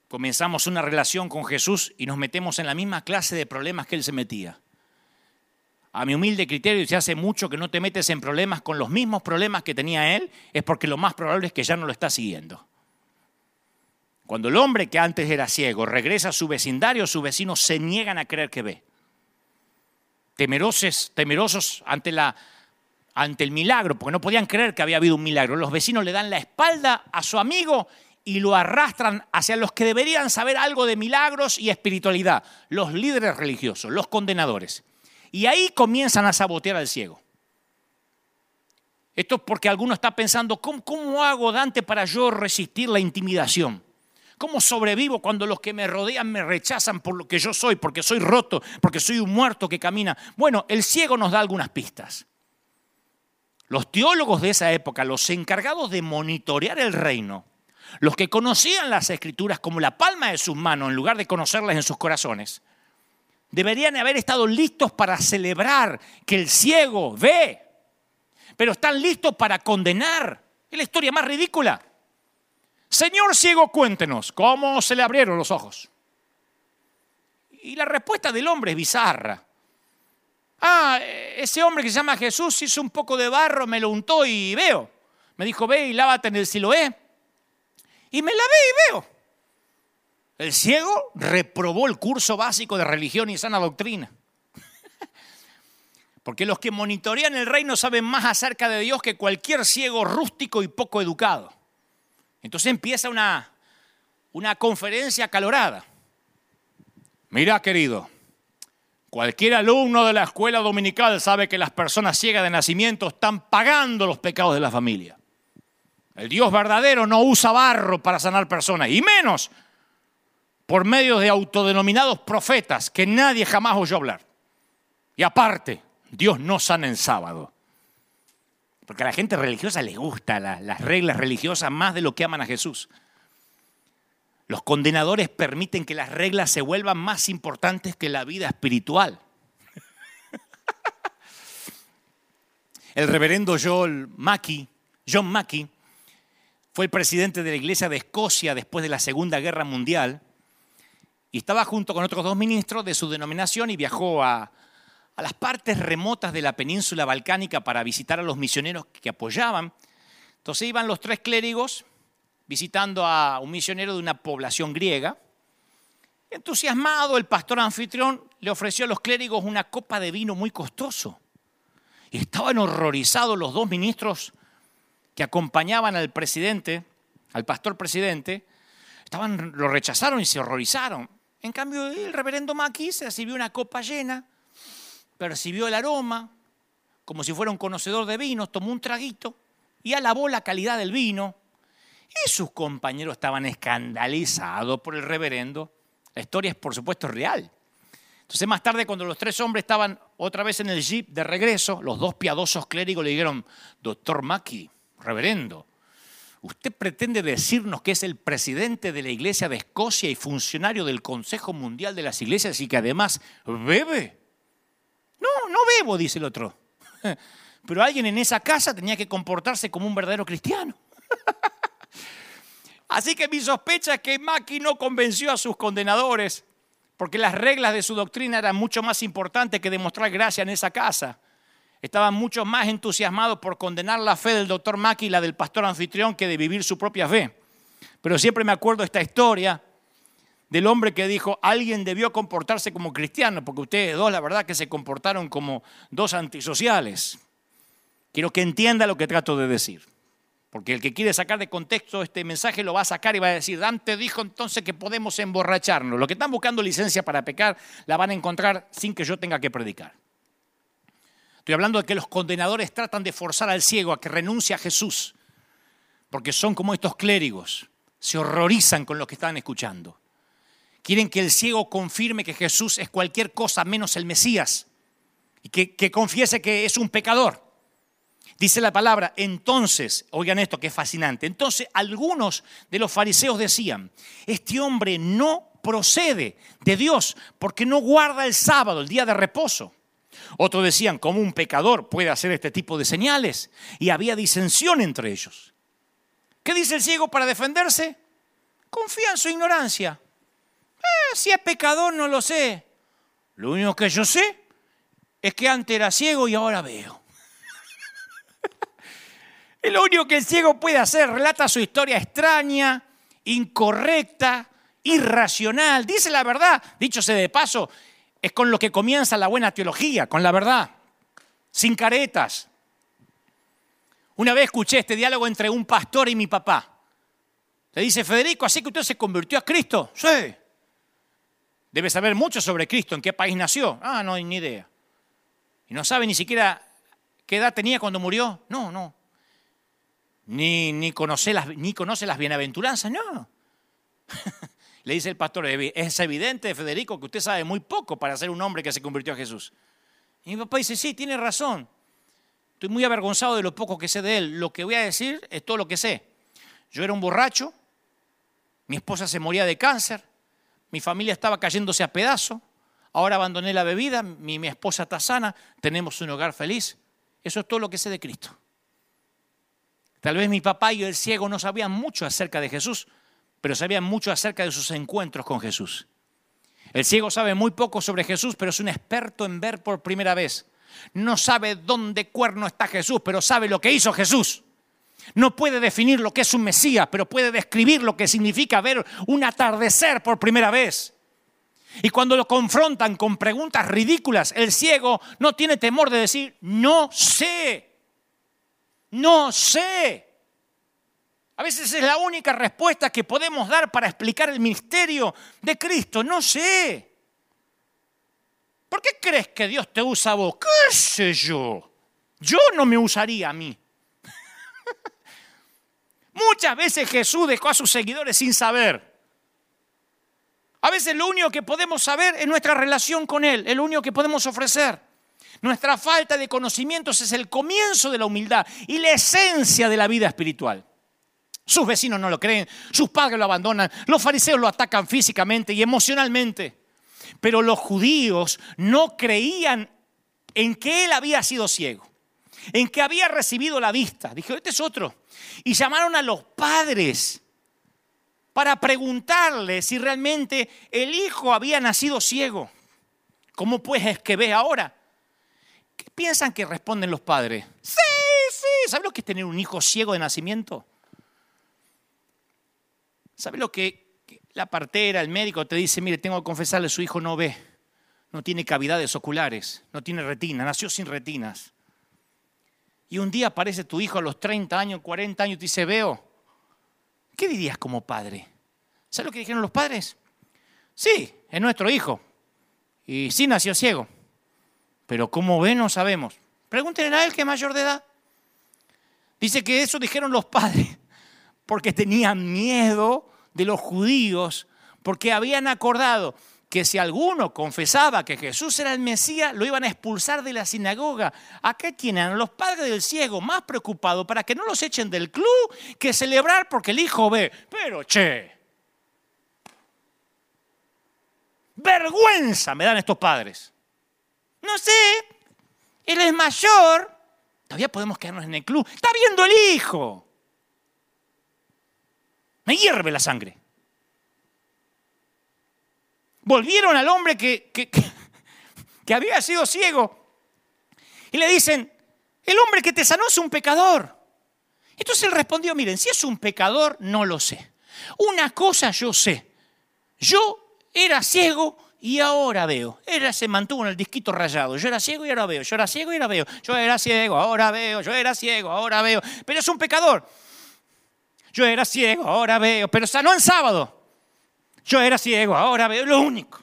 Comenzamos una relación con Jesús y nos metemos en la misma clase de problemas que Él se metía. A mi humilde criterio, si hace mucho que no te metes en problemas con los mismos problemas que tenía Él, es porque lo más probable es que ya no lo está siguiendo. Cuando el hombre que antes era ciego regresa a su vecindario, sus vecinos se niegan a creer que ve. Temerosos, temerosos ante ante el milagro, porque no podían creer que había habido un milagro. Los vecinos le dan la espalda a su amigo y lo arrastran hacia los que deberían saber algo de milagros y espiritualidad, los líderes religiosos, los condenadores. Y ahí comienzan a sabotear al ciego. Esto es porque alguno está pensando, ¿cómo, ¿cómo, hago, Dante, para yo resistir la intimidación? ¿Cómo sobrevivo cuando los que me rodean me rechazan por lo que yo soy, porque soy roto, porque soy un muerto que camina? Bueno, el ciego nos da algunas pistas. Los teólogos de esa época, los encargados de monitorear el reino, los que conocían las escrituras como la palma de sus manos en lugar de conocerlas en sus corazones, deberían haber estado listos para celebrar que el ciego ve, pero están listos para condenar. Es la historia más ridícula. Señor ciego, cuéntenos, ¿cómo se le abrieron los ojos? Y la respuesta del hombre es bizarra. Ah, ese hombre que se llama Jesús hizo un poco de barro, me lo untó y veo. Me dijo, ve y lávate en el Siloé. Y me lavé y veo. El ciego reprobó el curso básico de religión y sana doctrina. [laughs] Porque los que monitorean el reino saben más acerca de Dios que cualquier ciego rústico y poco educado. Entonces empieza una, una conferencia acalorada. Mira, querido, Cualquier alumno de la escuela dominical sabe que las personas ciegas de nacimiento están pagando los pecados de la familia. El Dios verdadero no usa barro para sanar personas, y menos por medio de autodenominados profetas que nadie jamás oyó hablar. Y aparte, Dios no sana en sábado. Porque a la gente religiosa le gustan las reglas religiosas más de lo que aman a Jesús. Los condenadores permiten que las reglas se vuelvan más importantes que la vida espiritual. [laughs] El reverendo John Mackey, John Mackey fue el presidente de la Iglesia de Escocia después de la Segunda Guerra Mundial y estaba junto con otros dos ministros de su denominación y viajó a, a las partes remotas de la península balcánica para visitar a los misioneros que apoyaban. Entonces iban los tres clérigos visitando a un misionero de una población griega. Entusiasmado, el pastor anfitrión le ofreció a los clérigos una copa de vino muy costoso. Y estaban horrorizados los dos ministros que acompañaban al presidente, al pastor presidente, estaban, lo rechazaron y se horrorizaron. En cambio, el reverendo Maquis se recibió una copa llena, percibió el aroma, como si fuera un conocedor de vinos, tomó un traguito y alabó la calidad del vino y sus compañeros estaban escandalizados por el reverendo. La historia es, por supuesto, real. Entonces, más tarde, cuando los tres hombres estaban otra vez en el jeep de regreso, los dos piadosos clérigos le dijeron, doctor Mackie, reverendo, ¿usted pretende decirnos que es el presidente de la Iglesia de Escocia y funcionario del Consejo Mundial de las Iglesias y que además bebe? No, no bebo, dice el otro. [laughs] Pero alguien en esa casa tenía que comportarse como un verdadero cristiano. [laughs] Así que mi sospecha es que Maki no convenció a sus condenadores, porque las reglas de su doctrina eran mucho más importantes que demostrar gracia en esa casa. Estaban mucho más entusiasmados por condenar la fe del doctor Maki y la del pastor anfitrión que de vivir su propia fe. Pero siempre me acuerdo esta historia del hombre que dijo, alguien debió comportarse como cristiano, porque ustedes dos, la verdad, que se comportaron como dos antisociales. Quiero que entienda lo que trato de decir. Porque el que quiere sacar de contexto este mensaje lo va a sacar y va a decir, Dante dijo entonces que podemos emborracharnos. Los que están buscando licencia para pecar la van a encontrar sin que yo tenga que predicar. Estoy hablando de que los condenadores tratan de forzar al ciego a que renuncie a Jesús, porque son como estos clérigos, se horrorizan con lo que están escuchando. Quieren que el ciego confirme que Jesús es cualquier cosa menos el Mesías y que, que confiese que es un pecador. Dice la palabra, entonces, oigan esto que es fascinante, entonces algunos de los fariseos decían, este hombre no procede de Dios porque no guarda el sábado, el día de reposo. Otros decían, ¿cómo un pecador puede hacer este tipo de señales? Y había disensión entre ellos. ¿Qué dice el ciego para defenderse? Confía en su ignorancia. Eh, si es pecador no lo sé. Lo único que yo sé es que antes era ciego y ahora veo. [laughs] Es lo único que el ciego puede hacer. Relata su historia extraña, incorrecta, irracional. Dice la verdad. Dicho sea de paso, es con lo que comienza la buena teología, con la verdad, sin caretas. Una vez escuché este diálogo entre un pastor y mi papá. Le dice, Federico, ¿así que usted se convirtió a Cristo? Sí. Debe saber mucho sobre Cristo, en qué país nació. Ah, no, ni idea. Y no sabe ni siquiera qué edad tenía cuando murió. No, no ni, ni, conoce, las, ni conoce las bienaventuranzas, no. Le dice el pastor, es evidente, Federico, que usted sabe muy poco para ser un hombre que se convirtió a Jesús. Y mi papá dice, sí, tiene razón. Estoy muy avergonzado de lo poco que sé de él. Lo que voy a decir es todo lo que sé. Yo era un borracho, mi esposa se moría de cáncer, mi familia estaba cayéndose a pedazo, ahora abandoné la bebida, mi, mi esposa está sana, tenemos un hogar feliz. Eso es todo lo que sé de Cristo. Tal vez mi papá y el ciego no sabían mucho acerca de Jesús, pero sabían mucho acerca de sus encuentros con Jesús. El ciego sabe muy poco sobre Jesús, pero es un experto en ver por primera vez. No sabe dónde cuerno está Jesús, pero sabe lo que hizo Jesús. No puede definir lo que es un Mesías, pero puede describir lo que significa ver un atardecer por primera vez. Y cuando lo confrontan con preguntas ridículas, el ciego no tiene temor de decir, no sé. No sé. A veces es la única respuesta que podemos dar para explicar el misterio de Cristo. No sé. ¿Por qué crees que Dios te usa a vos? ¿Qué sé yo? Yo no me usaría a mí. [laughs] Muchas veces Jesús dejó a sus seguidores sin saber. A veces lo único que podemos saber es nuestra relación con Él, es lo único que podemos ofrecer. Nuestra falta de conocimientos es el comienzo de la humildad y la esencia de la vida espiritual. Sus vecinos no lo creen, sus padres lo abandonan, los fariseos lo atacan físicamente y emocionalmente. Pero los judíos no creían en que él había sido ciego, en que había recibido la vista. Dije, este es otro. Y llamaron a los padres para preguntarle si realmente el hijo había nacido ciego. ¿Cómo pues es que ve ahora? ¿Qué piensan que responden los padres? Sí, sí. ¿Sabes lo que es tener un hijo ciego de nacimiento? ¿Sabes lo que la partera, el médico te dice, mire, tengo que confesarle, su hijo no ve, no tiene cavidades oculares, no tiene retina, nació sin retinas. Y un día aparece tu hijo a los 30 años, 40 años y te dice, veo. ¿Qué dirías como padre? ¿Sabes lo que dijeron los padres? Sí, es nuestro hijo. Y sí nació ciego. Pero cómo ve no sabemos. Pregúntenle a él que es mayor de edad. Dice que eso dijeron los padres [laughs] porque tenían miedo de los judíos, porque habían acordado que si alguno confesaba que Jesús era el Mesías, lo iban a expulsar de la sinagoga. Acá tienen a los padres del ciego más preocupados para que no los echen del club que celebrar porque el hijo ve. Pero che, vergüenza me dan estos padres. No sé, él es mayor. Todavía podemos quedarnos en el club. Está viendo el hijo. Me hierve la sangre. Volvieron al hombre que, que, que, había sido ciego y le dicen, el hombre que te sanó es un pecador. Entonces él respondió, miren, si es un pecador, no lo sé. Una cosa yo sé, yo era ciego y ahora veo. Era, se mantuvo en el disquito rayado. Yo era ciego y ahora veo. Yo era ciego y ahora veo. Yo era ciego, ahora veo. Yo era ciego, ahora veo. Pero es un pecador. Yo era ciego, ahora veo, pero sanó en sábado. Yo era ciego, ahora veo, lo único.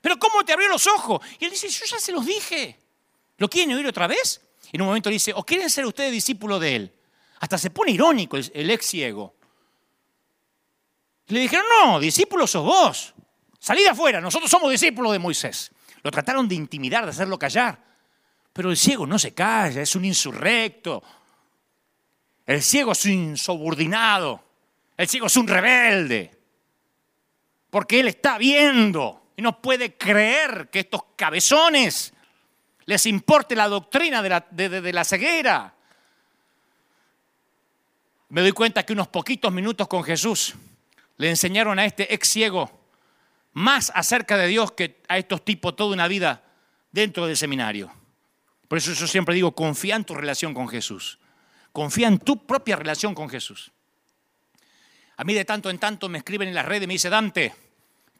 Pero ¿cómo te abrió los ojos? Y él dice, yo ya se los dije. ¿Lo quieren oír otra vez? Y en un momento dice, ¿o quieren ser ustedes discípulos de él? Hasta se pone irónico el, ex ciego. le dijeron, no, discípulos sos vos. Salí de afuera, nosotros somos discípulos de Moisés. Lo trataron de intimidar, de hacerlo callar. Pero el ciego no se calla, es un insurrecto. El ciego es un insubordinado. El ciego es un rebelde. Porque él está viendo y no puede creer que estos cabezones les importe la doctrina de la, de la ceguera. Me doy cuenta que unos poquitos minutos con Jesús le enseñaron a este ex ciego más acerca de Dios que a estos tipos toda una vida dentro del seminario. Por eso yo siempre digo, confía en tu relación con Jesús. Confía en tu propia relación con Jesús. A mí de tanto en tanto me escriben en las redes y me dice, Dante,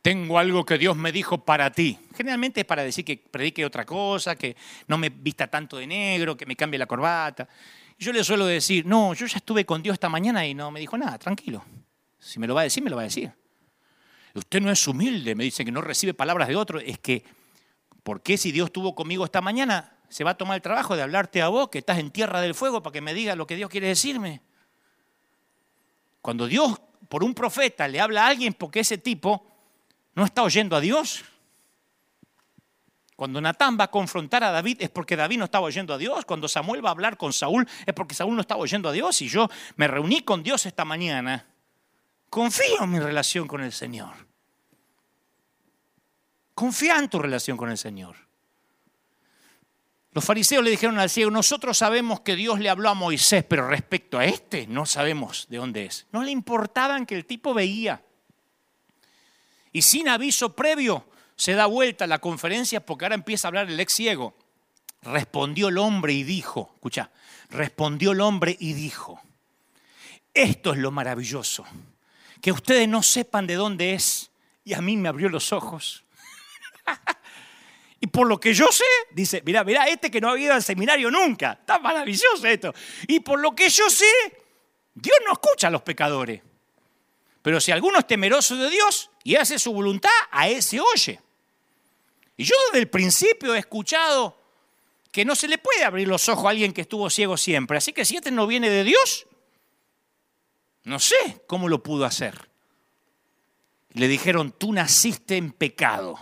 tengo algo que Dios me dijo para ti. Generalmente es para decir que predique otra cosa, que no me vista tanto de negro, que me cambie la corbata. yo le suelo decir, no, yo ya estuve con Dios esta mañana y no me dijo nada, tranquilo. Si me lo va a decir, me lo va a decir usted no es humilde, me dice que no recibe palabras de otro, es que, ¿por qué si Dios estuvo conmigo esta mañana, se va a tomar el trabajo de hablarte a vos, que estás en tierra del fuego, para que me diga lo que Dios quiere decirme? Cuando Dios, por un profeta, le habla a alguien, porque ese tipo no está oyendo a Dios. Cuando Natán va a confrontar a David es porque David no estaba oyendo a Dios. Cuando Samuel va a hablar con Saúl es porque Saúl no estaba oyendo a Dios. Y yo me reuní con Dios esta mañana. Confío en mi relación con el Señor. Confía en tu relación con el Señor. Los fariseos le dijeron al ciego, nosotros sabemos que Dios le habló a Moisés, pero respecto a este no sabemos de dónde es. No le importaban que el tipo veía. Y sin aviso previo se da vuelta a la conferencia porque ahora empieza a hablar el ex ciego. Respondió el hombre y dijo, escucha, respondió el hombre y dijo, esto es lo maravilloso, que ustedes no sepan de dónde es y a mí me abrió los ojos. [laughs] y por lo que yo sé, dice, mira, mira, este que no ha ido al seminario nunca, está maravilloso esto. Y por lo que yo sé, Dios no escucha a los pecadores. Pero si alguno es temeroso de Dios y hace su voluntad, a ese oye. Y yo desde el principio he escuchado que no se le puede abrir los ojos a alguien que estuvo ciego siempre. Así que si este no viene de Dios, no sé cómo lo pudo hacer. Le dijeron, tú naciste en pecado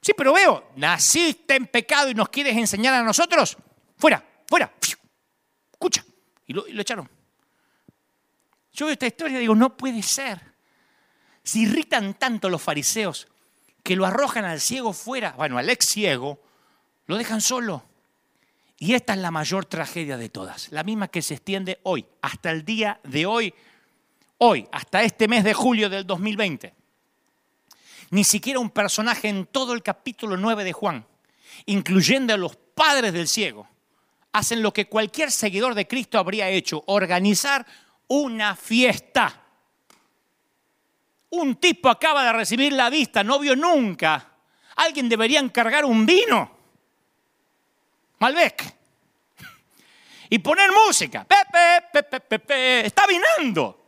Sí, pero veo, naciste en pecado y nos quieres enseñar a nosotros. Fuera, fuera. Escucha. Y lo, echaron. Yo veo esta historia y digo, no puede ser. Se irritan tanto los fariseos que lo arrojan al ciego fuera, bueno, al ex ciego, lo dejan solo. Y esta es la mayor tragedia de todas, la misma que se extiende hoy, hasta el día de hoy, hoy, hasta este mes de julio del 2020 ni siquiera un personaje en todo el capítulo 9 de Juan, incluyendo a los padres del ciego, hacen lo que cualquier seguidor de Cristo habría hecho, organizar una fiesta. Un tipo acaba de recibir la vista, no vio nunca. Alguien debería encargar un vino. Malbec. Y poner música. Pepe, pepe, pepe, está vinando.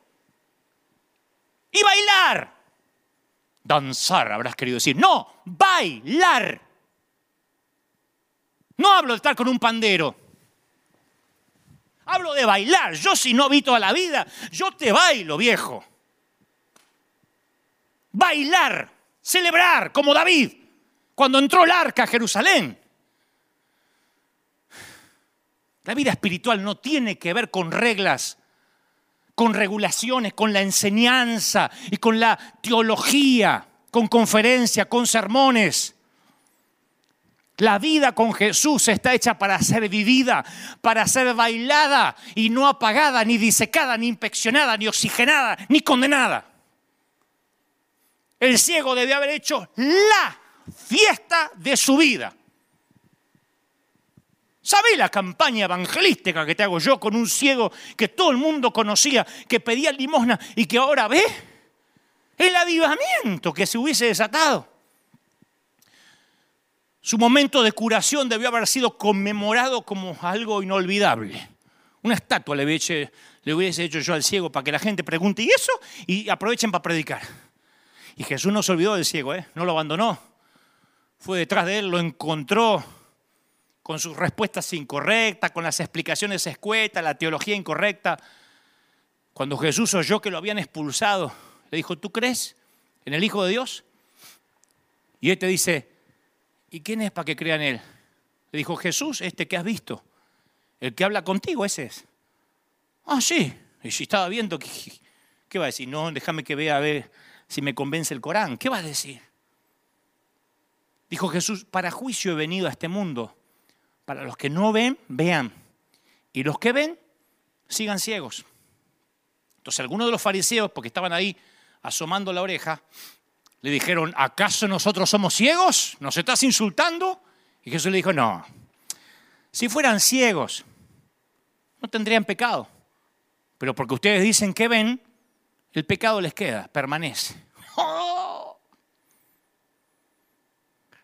Y bailar. Danzar, habrás querido decir. No, bailar. No hablo de estar con un pandero. Hablo de bailar. Yo si no vi toda la vida, yo te bailo, viejo. Bailar, celebrar, como David, cuando entró el arca a Jerusalén. La vida espiritual no tiene que ver con reglas con regulaciones, con la enseñanza y con la teología, con conferencias, con sermones. La vida con Jesús está hecha para ser vivida, para ser bailada y no apagada, ni disecada, ni inspeccionada, ni oxigenada, ni condenada. El ciego debe haber hecho la fiesta de su vida. ¿Sabés la campaña evangelística que te hago yo con un ciego que todo el mundo conocía, que pedía limosna y que ahora ve? El avivamiento que se hubiese desatado. Su momento de curación debió haber sido conmemorado como algo inolvidable. Una estatua le hubiese, le hubiese hecho yo al ciego para que la gente pregunte, ¿y eso? Y aprovechen para predicar. Y Jesús no se olvidó del ciego, ¿eh? no lo abandonó. Fue detrás de él, lo encontró con sus respuestas incorrectas, con las explicaciones escuetas, la teología incorrecta. Cuando Jesús oyó que lo habían expulsado, le dijo, ¿tú crees en el Hijo de Dios? Y él dice, ¿y quién es para que crea en él? Le dijo, Jesús, este que has visto, el que habla contigo, ese es. Ah, sí. Y si estaba viendo, ¿qué, qué va a decir? No, déjame que vea a ver si me convence el Corán. ¿Qué va a decir? Dijo Jesús, para juicio he venido a este mundo. Para los que no ven, vean. Y los que ven, sigan ciegos. Entonces algunos de los fariseos, porque estaban ahí asomando la oreja, le dijeron, ¿acaso nosotros somos ciegos? ¿Nos estás insultando? Y Jesús le dijo, no, si fueran ciegos, no tendrían pecado. Pero porque ustedes dicen que ven, el pecado les queda, permanece. [laughs]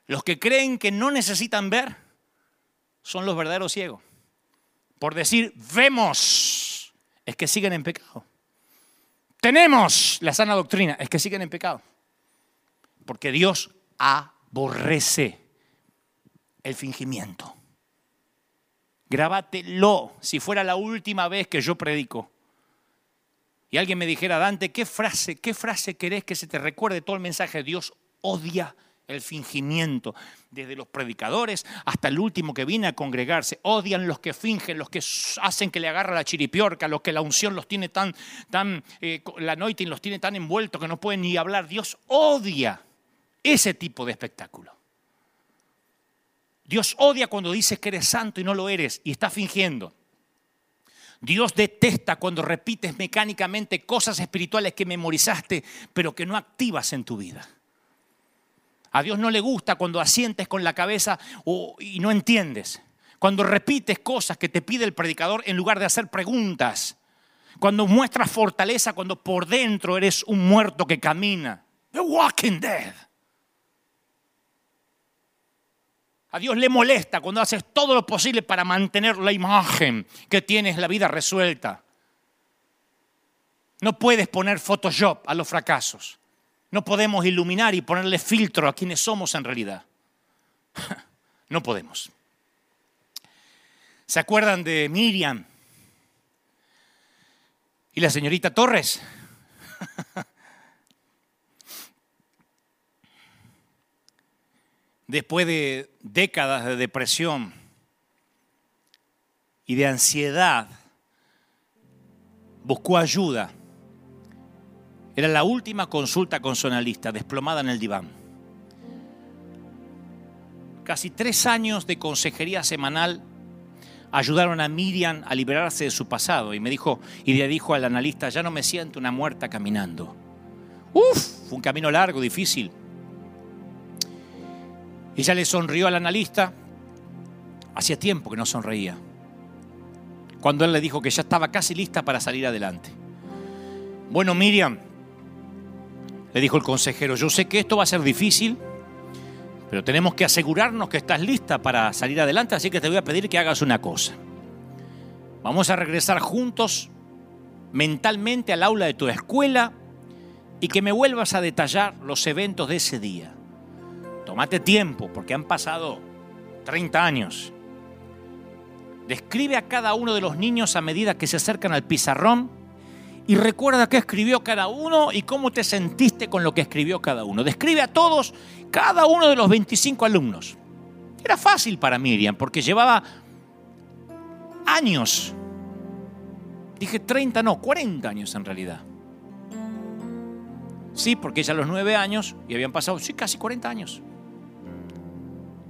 Los que creen que no necesitan ver son los verdaderos ciegos. Por decir, vemos, es que siguen en pecado. Tenemos la sana doctrina, es que siguen en pecado. Porque Dios aborrece el fingimiento. Grábatelo si fuera la última vez que yo predico y alguien me dijera, Dante, ¿qué frase, qué frase querés que se te recuerde todo el mensaje? Dios odia el fingimiento, desde los predicadores hasta el último que viene a congregarse. Odian los que fingen, los que hacen que le agarra la chiripiorca, los que la unción los tiene tan, tan, eh, la los tiene tan envueltos que no pueden ni hablar. Dios odia ese tipo de espectáculo. Dios odia cuando dices que eres santo y no lo eres y estás fingiendo. Dios detesta cuando repites mecánicamente cosas espirituales que memorizaste, pero que no activas en tu vida. A Dios no le gusta cuando asientes con la cabeza y no entiendes. Cuando repites cosas que te pide el predicador en lugar de hacer preguntas. Cuando muestras fortaleza cuando por dentro eres un muerto que camina. The Walking Dead. A Dios le molesta cuando haces todo lo posible para mantener la imagen que tienes la vida resuelta. No puedes poner Photoshop a los fracasos. No podemos iluminar y ponerle filtro a quienes somos en realidad. [laughs] No podemos. ¿Se acuerdan de Miriam y la señorita Torres? [laughs] después de décadas de depresión y de ansiedad, buscó ayuda. Era la última consulta con su analista, desplomada en el diván. Casi tres años de consejería semanal ayudaron a Miriam a liberarse de su pasado y me dijo y le dijo al analista, ya no me siento una muerta caminando. Uf, fue un camino largo, difícil. Ella le sonrió al analista. Hacía tiempo que no sonreía. Cuando él le dijo que ya estaba casi lista para salir adelante. Bueno, Miriam, le dijo el consejero, yo sé que esto va a ser difícil, pero tenemos que asegurarnos que estás lista para salir adelante, así que te voy a pedir que hagas una cosa. Vamos a regresar juntos mentalmente al aula de tu escuela y que me vuelvas a detallar los eventos de ese día. Tómate tiempo, porque han pasado 30 años. Describe a cada uno de los niños a medida que se acercan al pizarrón y recuerda qué escribió cada uno y cómo te sentiste con lo que escribió cada uno. Describe a todos, cada uno de los 25 alumnos. Era fácil para Miriam porque llevaba años. Dije 30, no, 40 años en realidad. Sí, porque ella a los 9 años y habían pasado, sí, casi 40 años.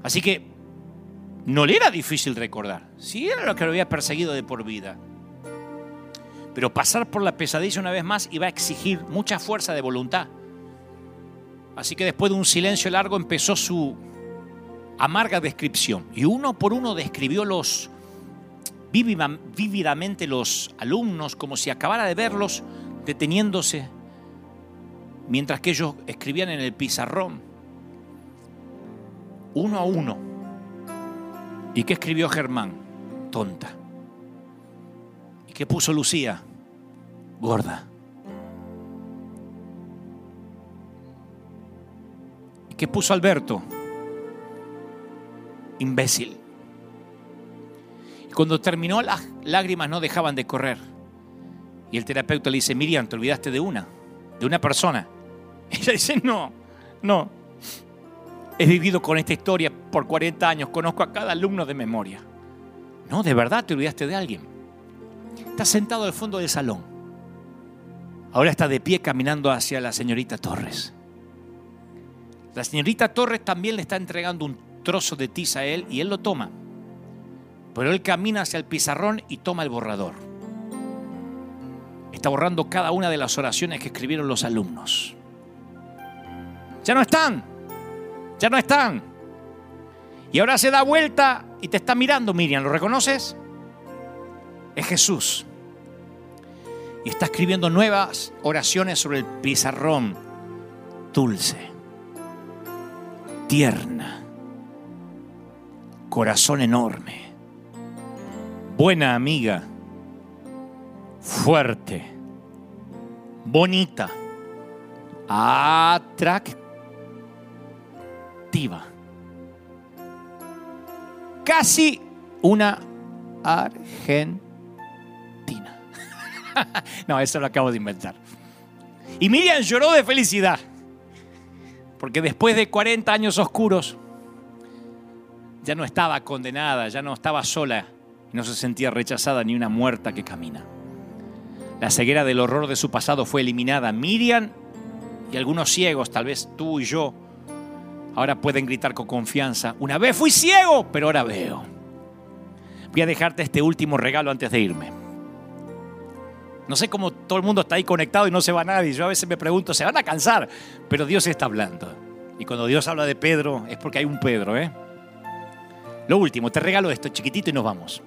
Así que no le era difícil recordar. Sí era lo que lo había perseguido de por vida. Pero pasar por la pesadilla una vez más iba a exigir mucha fuerza de voluntad. Así que después de un silencio largo empezó su amarga descripción. Y uno por uno describió los vívidamente los alumnos como si acabara de verlos deteniéndose mientras que ellos escribían en el pizarrón uno a uno. ¿Y qué escribió Germán? Tonta. ¿Qué puso Lucía? Gorda. ¿Y qué puso Alberto? Imbécil. Y cuando terminó, las lágrimas no dejaban de correr. Y el terapeuta le dice, Miriam, te olvidaste de una, de una persona. [laughs] Ella dice, no, no. He vivido con esta historia por 40 años, conozco a cada alumno de memoria. No, de verdad te olvidaste de alguien. Está sentado al fondo del salón. Ahora está de pie caminando hacia la señorita Torres. La señorita Torres también le está entregando un trozo de tiza a él y él lo toma. Pero él camina hacia el pizarrón y toma el borrador. Está borrando cada una de las oraciones que escribieron los alumnos. Ya no están. Ya no están. Y ahora se da vuelta y te está mirando, Miriam. ¿Lo reconoces? Es Jesús. Y está escribiendo nuevas oraciones sobre el pizarrón. Dulce. Tierna. Corazón enorme. Buena amiga. Fuerte. Bonita. Atractiva casi una Argentina. [laughs] no, eso lo acabo de inventar. Y Miriam lloró de felicidad, porque después de 40 años oscuros, ya no estaba condenada, ya no estaba sola, no se sentía rechazada ni una muerta que camina. La ceguera del horror de su pasado fue eliminada. Miriam y algunos ciegos, tal vez tú y yo, ahora pueden gritar con confianza, una vez fui ciego, pero ahora veo. Voy a dejarte este último regalo antes de irme. No sé cómo todo el mundo está ahí conectado y no se va nadie. Yo a veces me pregunto, ¿se van a cansar? Pero Dios está hablando. Y cuando Dios habla de Pedro, es porque hay un Pedro, ¿eh? Lo último, te regalo esto chiquitito y nos vamos.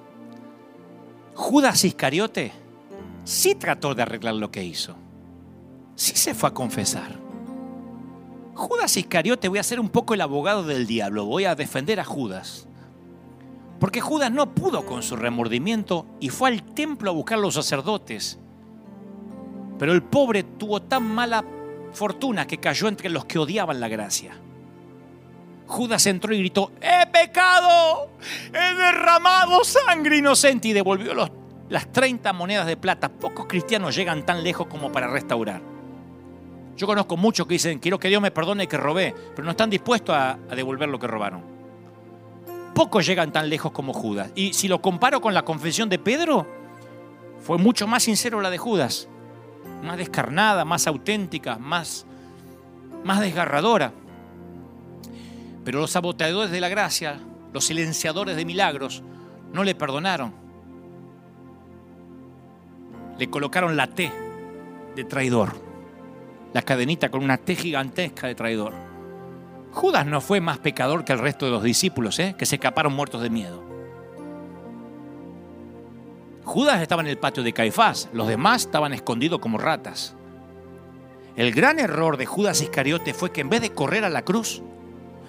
Judas Iscariote sí trató de arreglar lo que hizo. Sí se fue a confesar. Judas Iscariote, voy a ser un poco el abogado del diablo, voy a defender a Judas. Porque Judas no pudo con su remordimiento y fue al templo a buscar a los sacerdotes. Pero el pobre tuvo tan mala fortuna que cayó entre los que odiaban la gracia. Judas entró y gritó, he pecado, he derramado sangre inocente y devolvió las 30 monedas de plata. Pocos cristianos llegan tan lejos como para restaurar. Yo conozco muchos que dicen, quiero que Dios me perdone que robé, pero no están dispuestos a, devolver lo que robaron. Pocos llegan tan lejos como Judas. Y si lo comparo con la confesión de Pedro, fue mucho más sincero la de Judas. Más descarnada, más auténtica, más, más desgarradora. Pero los saboteadores de la gracia, los silenciadores de milagros, no le perdonaron. Le colocaron la T de traidor la cadenita con una T gigantesca de traidor. Judas no fue más pecador que el resto de los discípulos, ¿eh? que se escaparon muertos de miedo. Judas estaba en el patio de Caifás, los demás estaban escondidos como ratas. El gran error de Judas Iscariote fue que en vez de correr a la cruz,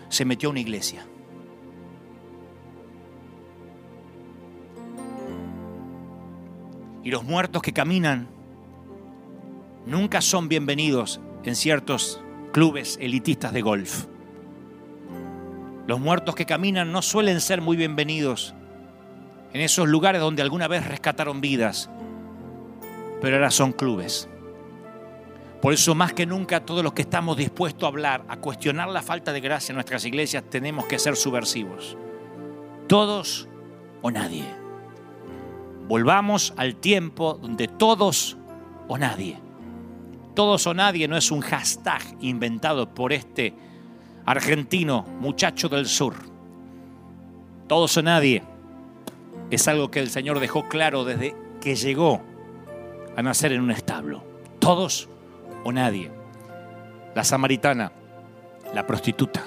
se metió a una iglesia. Y los muertos que caminan nunca son bienvenidos en ciertos clubes elitistas de golf. Los muertos que caminan no suelen ser muy bienvenidos en esos lugares donde alguna vez rescataron vidas, pero ahora son clubes. Por eso más que nunca todos los que estamos dispuestos a hablar, a cuestionar la falta de gracia en nuestras iglesias, tenemos que ser subversivos. Todos o nadie. Volvamos al tiempo donde todos o nadie todos o nadie no es un hashtag inventado por este argentino muchacho del sur. Todos o nadie es algo que el Señor dejó claro desde que llegó a nacer en un establo. Todos o nadie. La samaritana, la prostituta,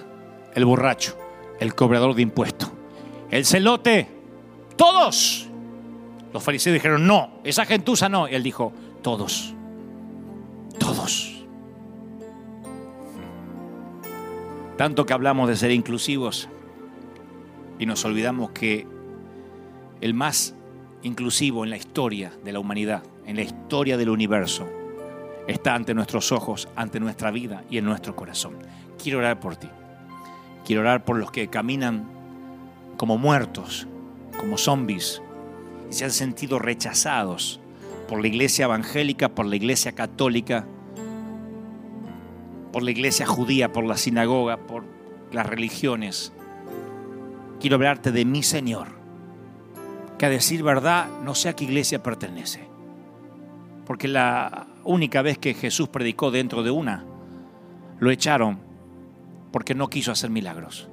el borracho, el cobrador de impuestos, el celote, todos. Los fariseos dijeron, no, esa gentuza no. Y él dijo, todos todos. Tanto que hablamos de ser inclusivos y nos olvidamos que el más inclusivo en la historia de la humanidad, en la historia del universo, está ante nuestros ojos, ante nuestra vida y en nuestro corazón. Quiero orar por ti. Quiero orar por los que caminan como muertos, como zombies, y se han sentido rechazados por la iglesia evangélica, por la iglesia católica, por la iglesia judía, por la sinagoga, por las religiones. Quiero hablarte de mi Señor, que a decir verdad no sé a qué iglesia pertenece. Porque la única vez que Jesús predicó dentro de una, lo echaron porque no quiso hacer milagros.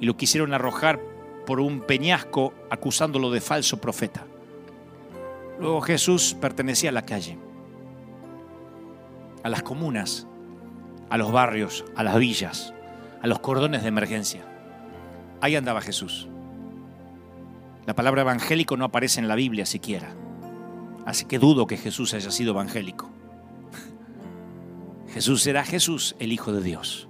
Y lo quisieron arrojar por un peñasco acusándolo de falso profeta. Luego Jesús pertenecía a la calle, a las comunas, a los barrios, a las villas, a los cordones de emergencia. Ahí andaba Jesús. La palabra evangélico no aparece en la Biblia siquiera. Así que dudo que Jesús haya sido evangélico. Jesús era Jesús, el Hijo de Dios.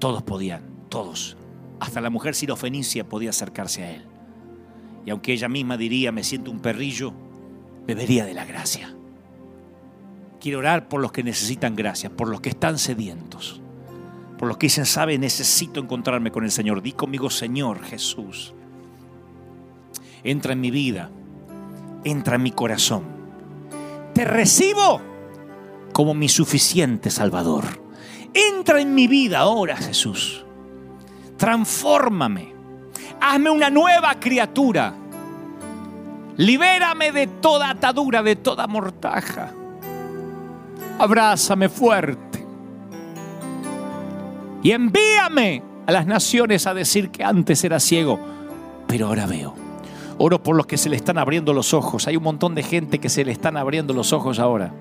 Todos podían, todos. Hasta la mujer sirofenicia podía acercarse a él. Y aunque ella misma diría, me siento un perrillo, bebería de la gracia. Quiero orar por los que necesitan gracia, por los que están sedientos, por los que dicen, sabe, necesito encontrarme con el Señor. Di conmigo, Señor Jesús, entra en mi vida, entra en mi corazón. Te recibo como mi suficiente Salvador. Entra en mi vida ahora, Jesús. Transfórmame. Hazme una nueva criatura. Libérame de toda atadura, de toda mortaja. Abrázame fuerte. Y envíame a las naciones a decir que antes era ciego, pero ahora veo. Oro por los que se le están abriendo los ojos. Hay un montón de gente que se le están abriendo los ojos ahora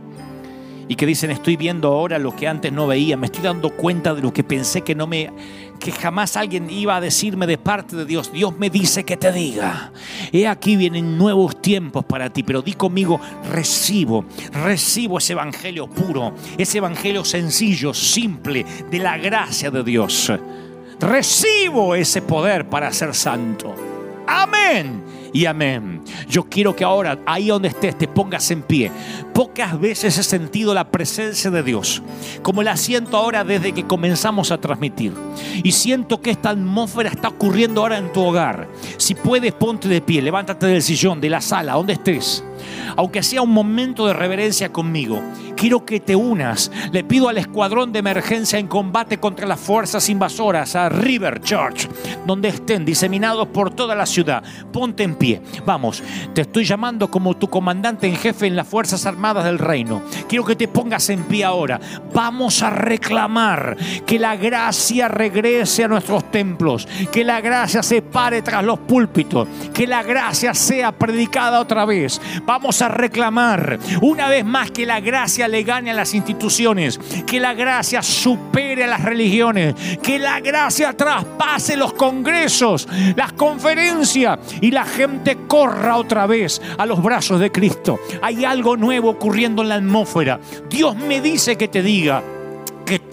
y que dicen estoy viendo ahora lo que antes no veía, me estoy dando cuenta de lo que pensé que no me que jamás alguien iba a decirme de parte de Dios. Dios me dice que te diga. He aquí vienen nuevos tiempos para ti, pero di conmigo, recibo, recibo ese evangelio puro, ese evangelio sencillo, simple de la gracia de Dios. Recibo ese poder para ser santo. Amén y amén. Yo quiero que ahora, ahí donde estés, te pongas en pie. Pocas veces he sentido la presencia de Dios, como la siento ahora desde que comenzamos a transmitir. Y siento que esta atmósfera está ocurriendo ahora en tu hogar. Si puedes, ponte de pie, levántate del sillón, de la sala, donde estés aunque sea un momento de reverencia conmigo, quiero que te unas. Le pido al escuadrón de emergencia en combate contra las fuerzas invasoras, a River Church, donde estén diseminados por toda la ciudad. Ponte en pie. Vamos, te estoy llamando como tu comandante en jefe en las Fuerzas Armadas del Reino. Quiero que te pongas en pie ahora. Vamos a reclamar que la gracia regrese a nuestros templos, que la gracia se pare tras los púlpitos, que la gracia sea predicada otra vez. Vamos a reclamar una vez más que la gracia le gane a las instituciones, que la gracia supere a las religiones, que la gracia traspase los congresos, las conferencias y la gente corra otra vez a los brazos de Cristo. Hay algo nuevo ocurriendo en la atmósfera. Dios me dice que te diga,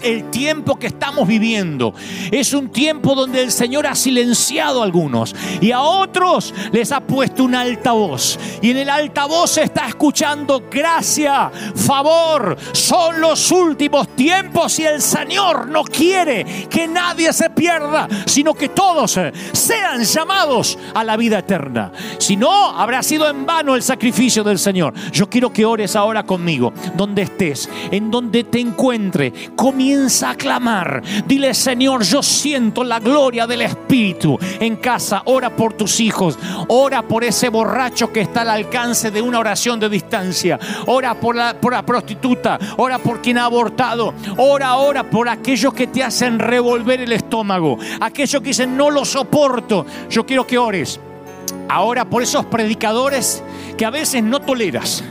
el tiempo que estamos viviendo es un tiempo donde el Señor ha silenciado a algunos y a otros les ha puesto un altavoz. Y en el altavoz se está escuchando gracia, favor, son los últimos tiempos y el Señor no quiere que nadie se pierda, sino que todos sean llamados a la vida eterna. Si no, habrá sido en vano el sacrificio del Señor. Yo quiero que ores ahora conmigo, donde estés, en donde te encuentre comienza a clamar. Dile, Señor, yo siento la gloria del Espíritu en casa. Ora por tus hijos. Ora por ese borracho que está al alcance de una oración de distancia. Ora por la, por la prostituta. Ora por quien ha abortado. Ora, ora por aquellos que te hacen revolver el estómago. Aquellos que dicen, no lo soporto. Yo quiero que ores. Ahora por esos predicadores que a veces no toleras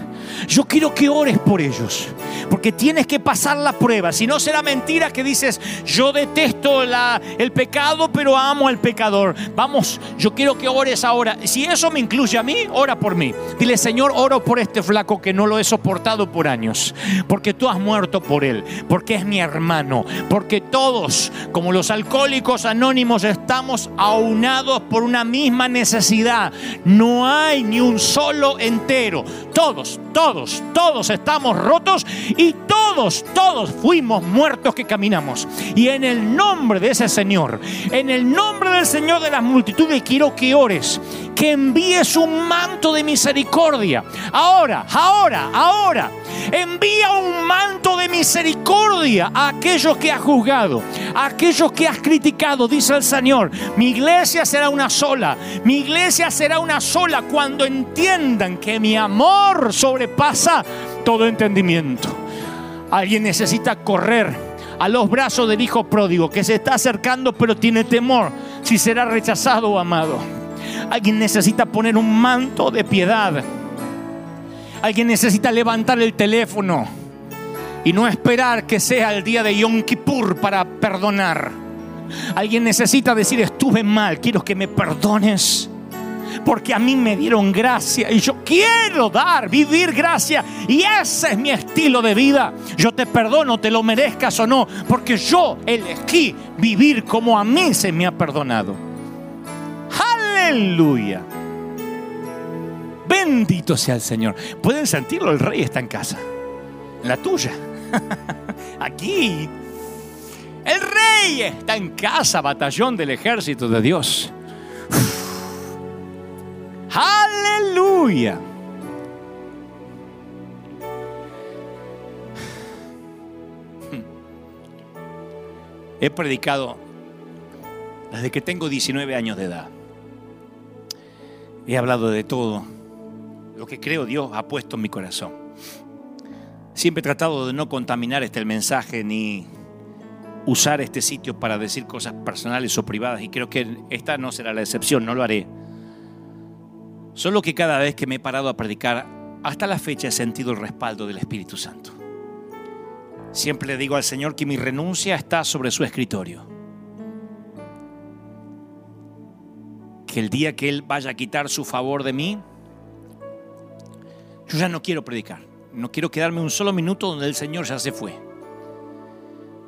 yo quiero que ores por ellos, porque tienes que pasar la prueba. Si no será mentira que dices, yo detesto la, el pecado, pero amo al pecador. Vamos, yo quiero que ores ahora. Si eso me incluye a mí, ora por mí. Dile, Señor, oro por este flaco que no lo he soportado por años, porque tú has muerto por él, porque es mi hermano, porque todos, como los alcohólicos anónimos, estamos aunados por una misma necesidad. No hay ni un solo entero. Todos, todos, todos estamos rotos y todos, todos fuimos muertos que caminamos. Y en el nombre de ese Señor, en el nombre del Señor de las multitudes, quiero que ores, que envíes un manto de misericordia. Ahora, ahora, ahora. Envía un manto de misericordia a aquellos que has juzgado, a aquellos que has criticado, dice el Señor. Mi iglesia será una sola. Mi iglesia será una sola cuando entiendan que mi amor sobrepasa todo entendimiento. Alguien necesita correr a los brazos del hijo pródigo que se está acercando pero tiene temor si será rechazado o amado. Alguien necesita poner un manto de piedad. Alguien necesita levantar el teléfono y no esperar que sea el día de Yom Kippur para perdonar. Alguien necesita decir, estuve mal, quiero que me perdones. Porque a mí me dieron gracia y yo quiero dar, vivir gracia. Y ese es mi estilo de vida. Yo te perdono, te lo merezcas o no. Porque yo elegí vivir como a mí se me ha perdonado. Aleluya. Bendito sea el Señor. Pueden sentirlo, el rey está en casa. La tuya. [laughs] Aquí. El rey está en casa, batallón del ejército de Dios. Aleluya. He predicado desde que tengo 19 años de edad. He hablado de todo lo que creo Dios ha puesto en mi corazón. Siempre he tratado de no contaminar este mensaje ni usar este sitio para decir cosas personales o privadas y creo que esta no será la excepción, no lo haré. Solo que cada vez que me he parado a predicar, hasta la fecha he sentido el respaldo del Espíritu Santo. Siempre le digo al Señor que mi renuncia está sobre su escritorio. Que el día que Él vaya a quitar su favor de mí, yo ya no quiero predicar. No quiero quedarme un solo minuto donde el Señor ya se fue.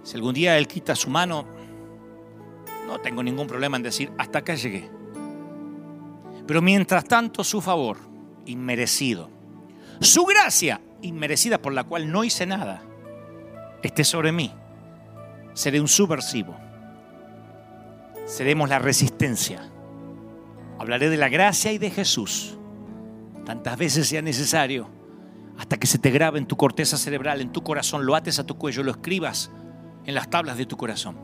Si algún día Él quita su mano, no tengo ningún problema en decir, hasta acá llegué. Pero mientras tanto, su favor, inmerecido, su gracia, inmerecida por la cual no hice nada, esté sobre mí, seré un subversivo. Seremos la resistencia. Hablaré de la gracia y de Jesús tantas veces sea necesario, hasta que se te grabe en tu corteza cerebral, en tu corazón, lo ates a tu cuello, lo escribas en las tablas de tu corazón.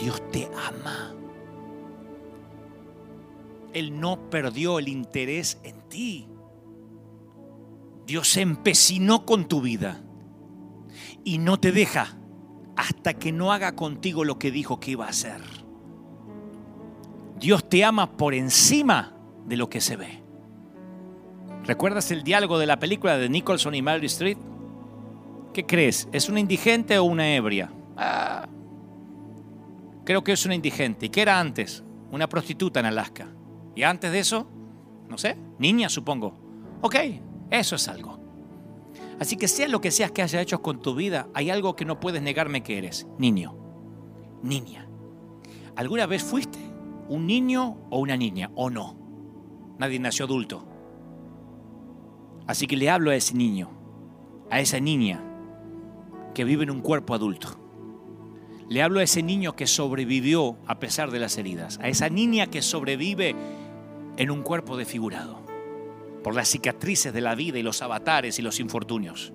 Dios te ama. Él no perdió el interés en ti. Dios se empecinó con tu vida y no te deja hasta que no haga contigo lo que dijo que iba a hacer. Dios te ama por encima de lo que se ve. ¿Recuerdas el diálogo de la película de Nicholson y Mary Street? ¿Qué crees? ¿Es una indigente o una ebria? Ah, creo que es una indigente. ¿Y qué era antes? Una prostituta en Alaska. ¿Y antes de eso? No sé, niña supongo. Ok, eso es algo. Así que sea lo que seas que hayas hecho con tu vida, hay algo que no puedes negarme que eres. Niño, niña. ¿Alguna vez fuiste un niño o una niña? ¿O no? Nadie nació adulto. Así que le hablo a ese niño, a esa niña que vive en un cuerpo adulto. Le hablo a ese niño que sobrevivió a pesar de las heridas, a esa niña que sobrevive en un cuerpo desfigurado por las cicatrices de la vida y los avatares y los infortunios.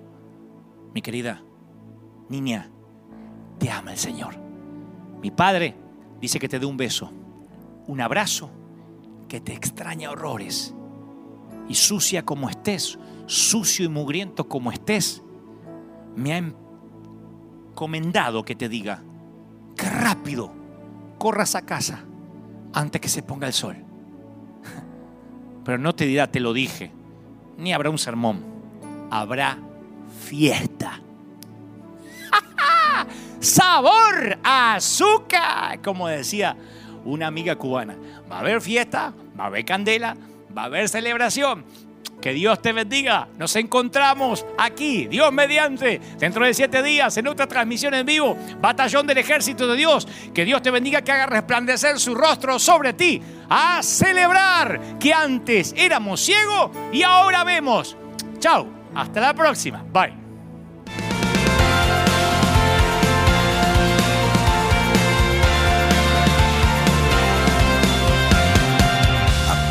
Mi querida niña, te ama el Señor. Mi padre dice que te dé un beso, un abrazo que te extraña horrores y sucia como estés, sucio y mugriento como estés, me ha encomendado que te diga que rápido corras a casa antes que se ponga el sol. [laughs] Pero no te dirá, te lo dije, ni habrá un sermón, habrá fiesta. [laughs] Sabor azúcar, como decía una amiga cubana. Va a haber fiesta, va a haber candela, va a haber celebración, Que Dios te bendiga. Nos encontramos aquí, Dios mediante, dentro de siete días en otra transmisión en vivo, Batallón del Ejército de Dios. Que Dios te bendiga, que haga resplandecer su rostro sobre ti. A celebrar que antes éramos ciegos y ahora vemos. Chao, hasta la próxima. Bye.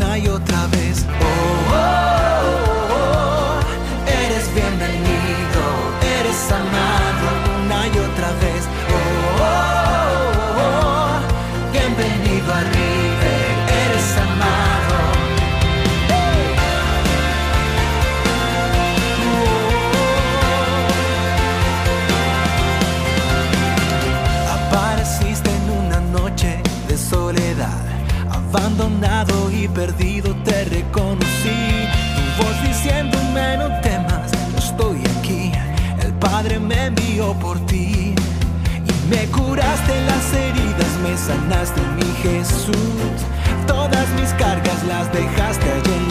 y otra vez. Oh, oh, oh, sanaste mi Jesús. Todas mis cargas las dejaste allí en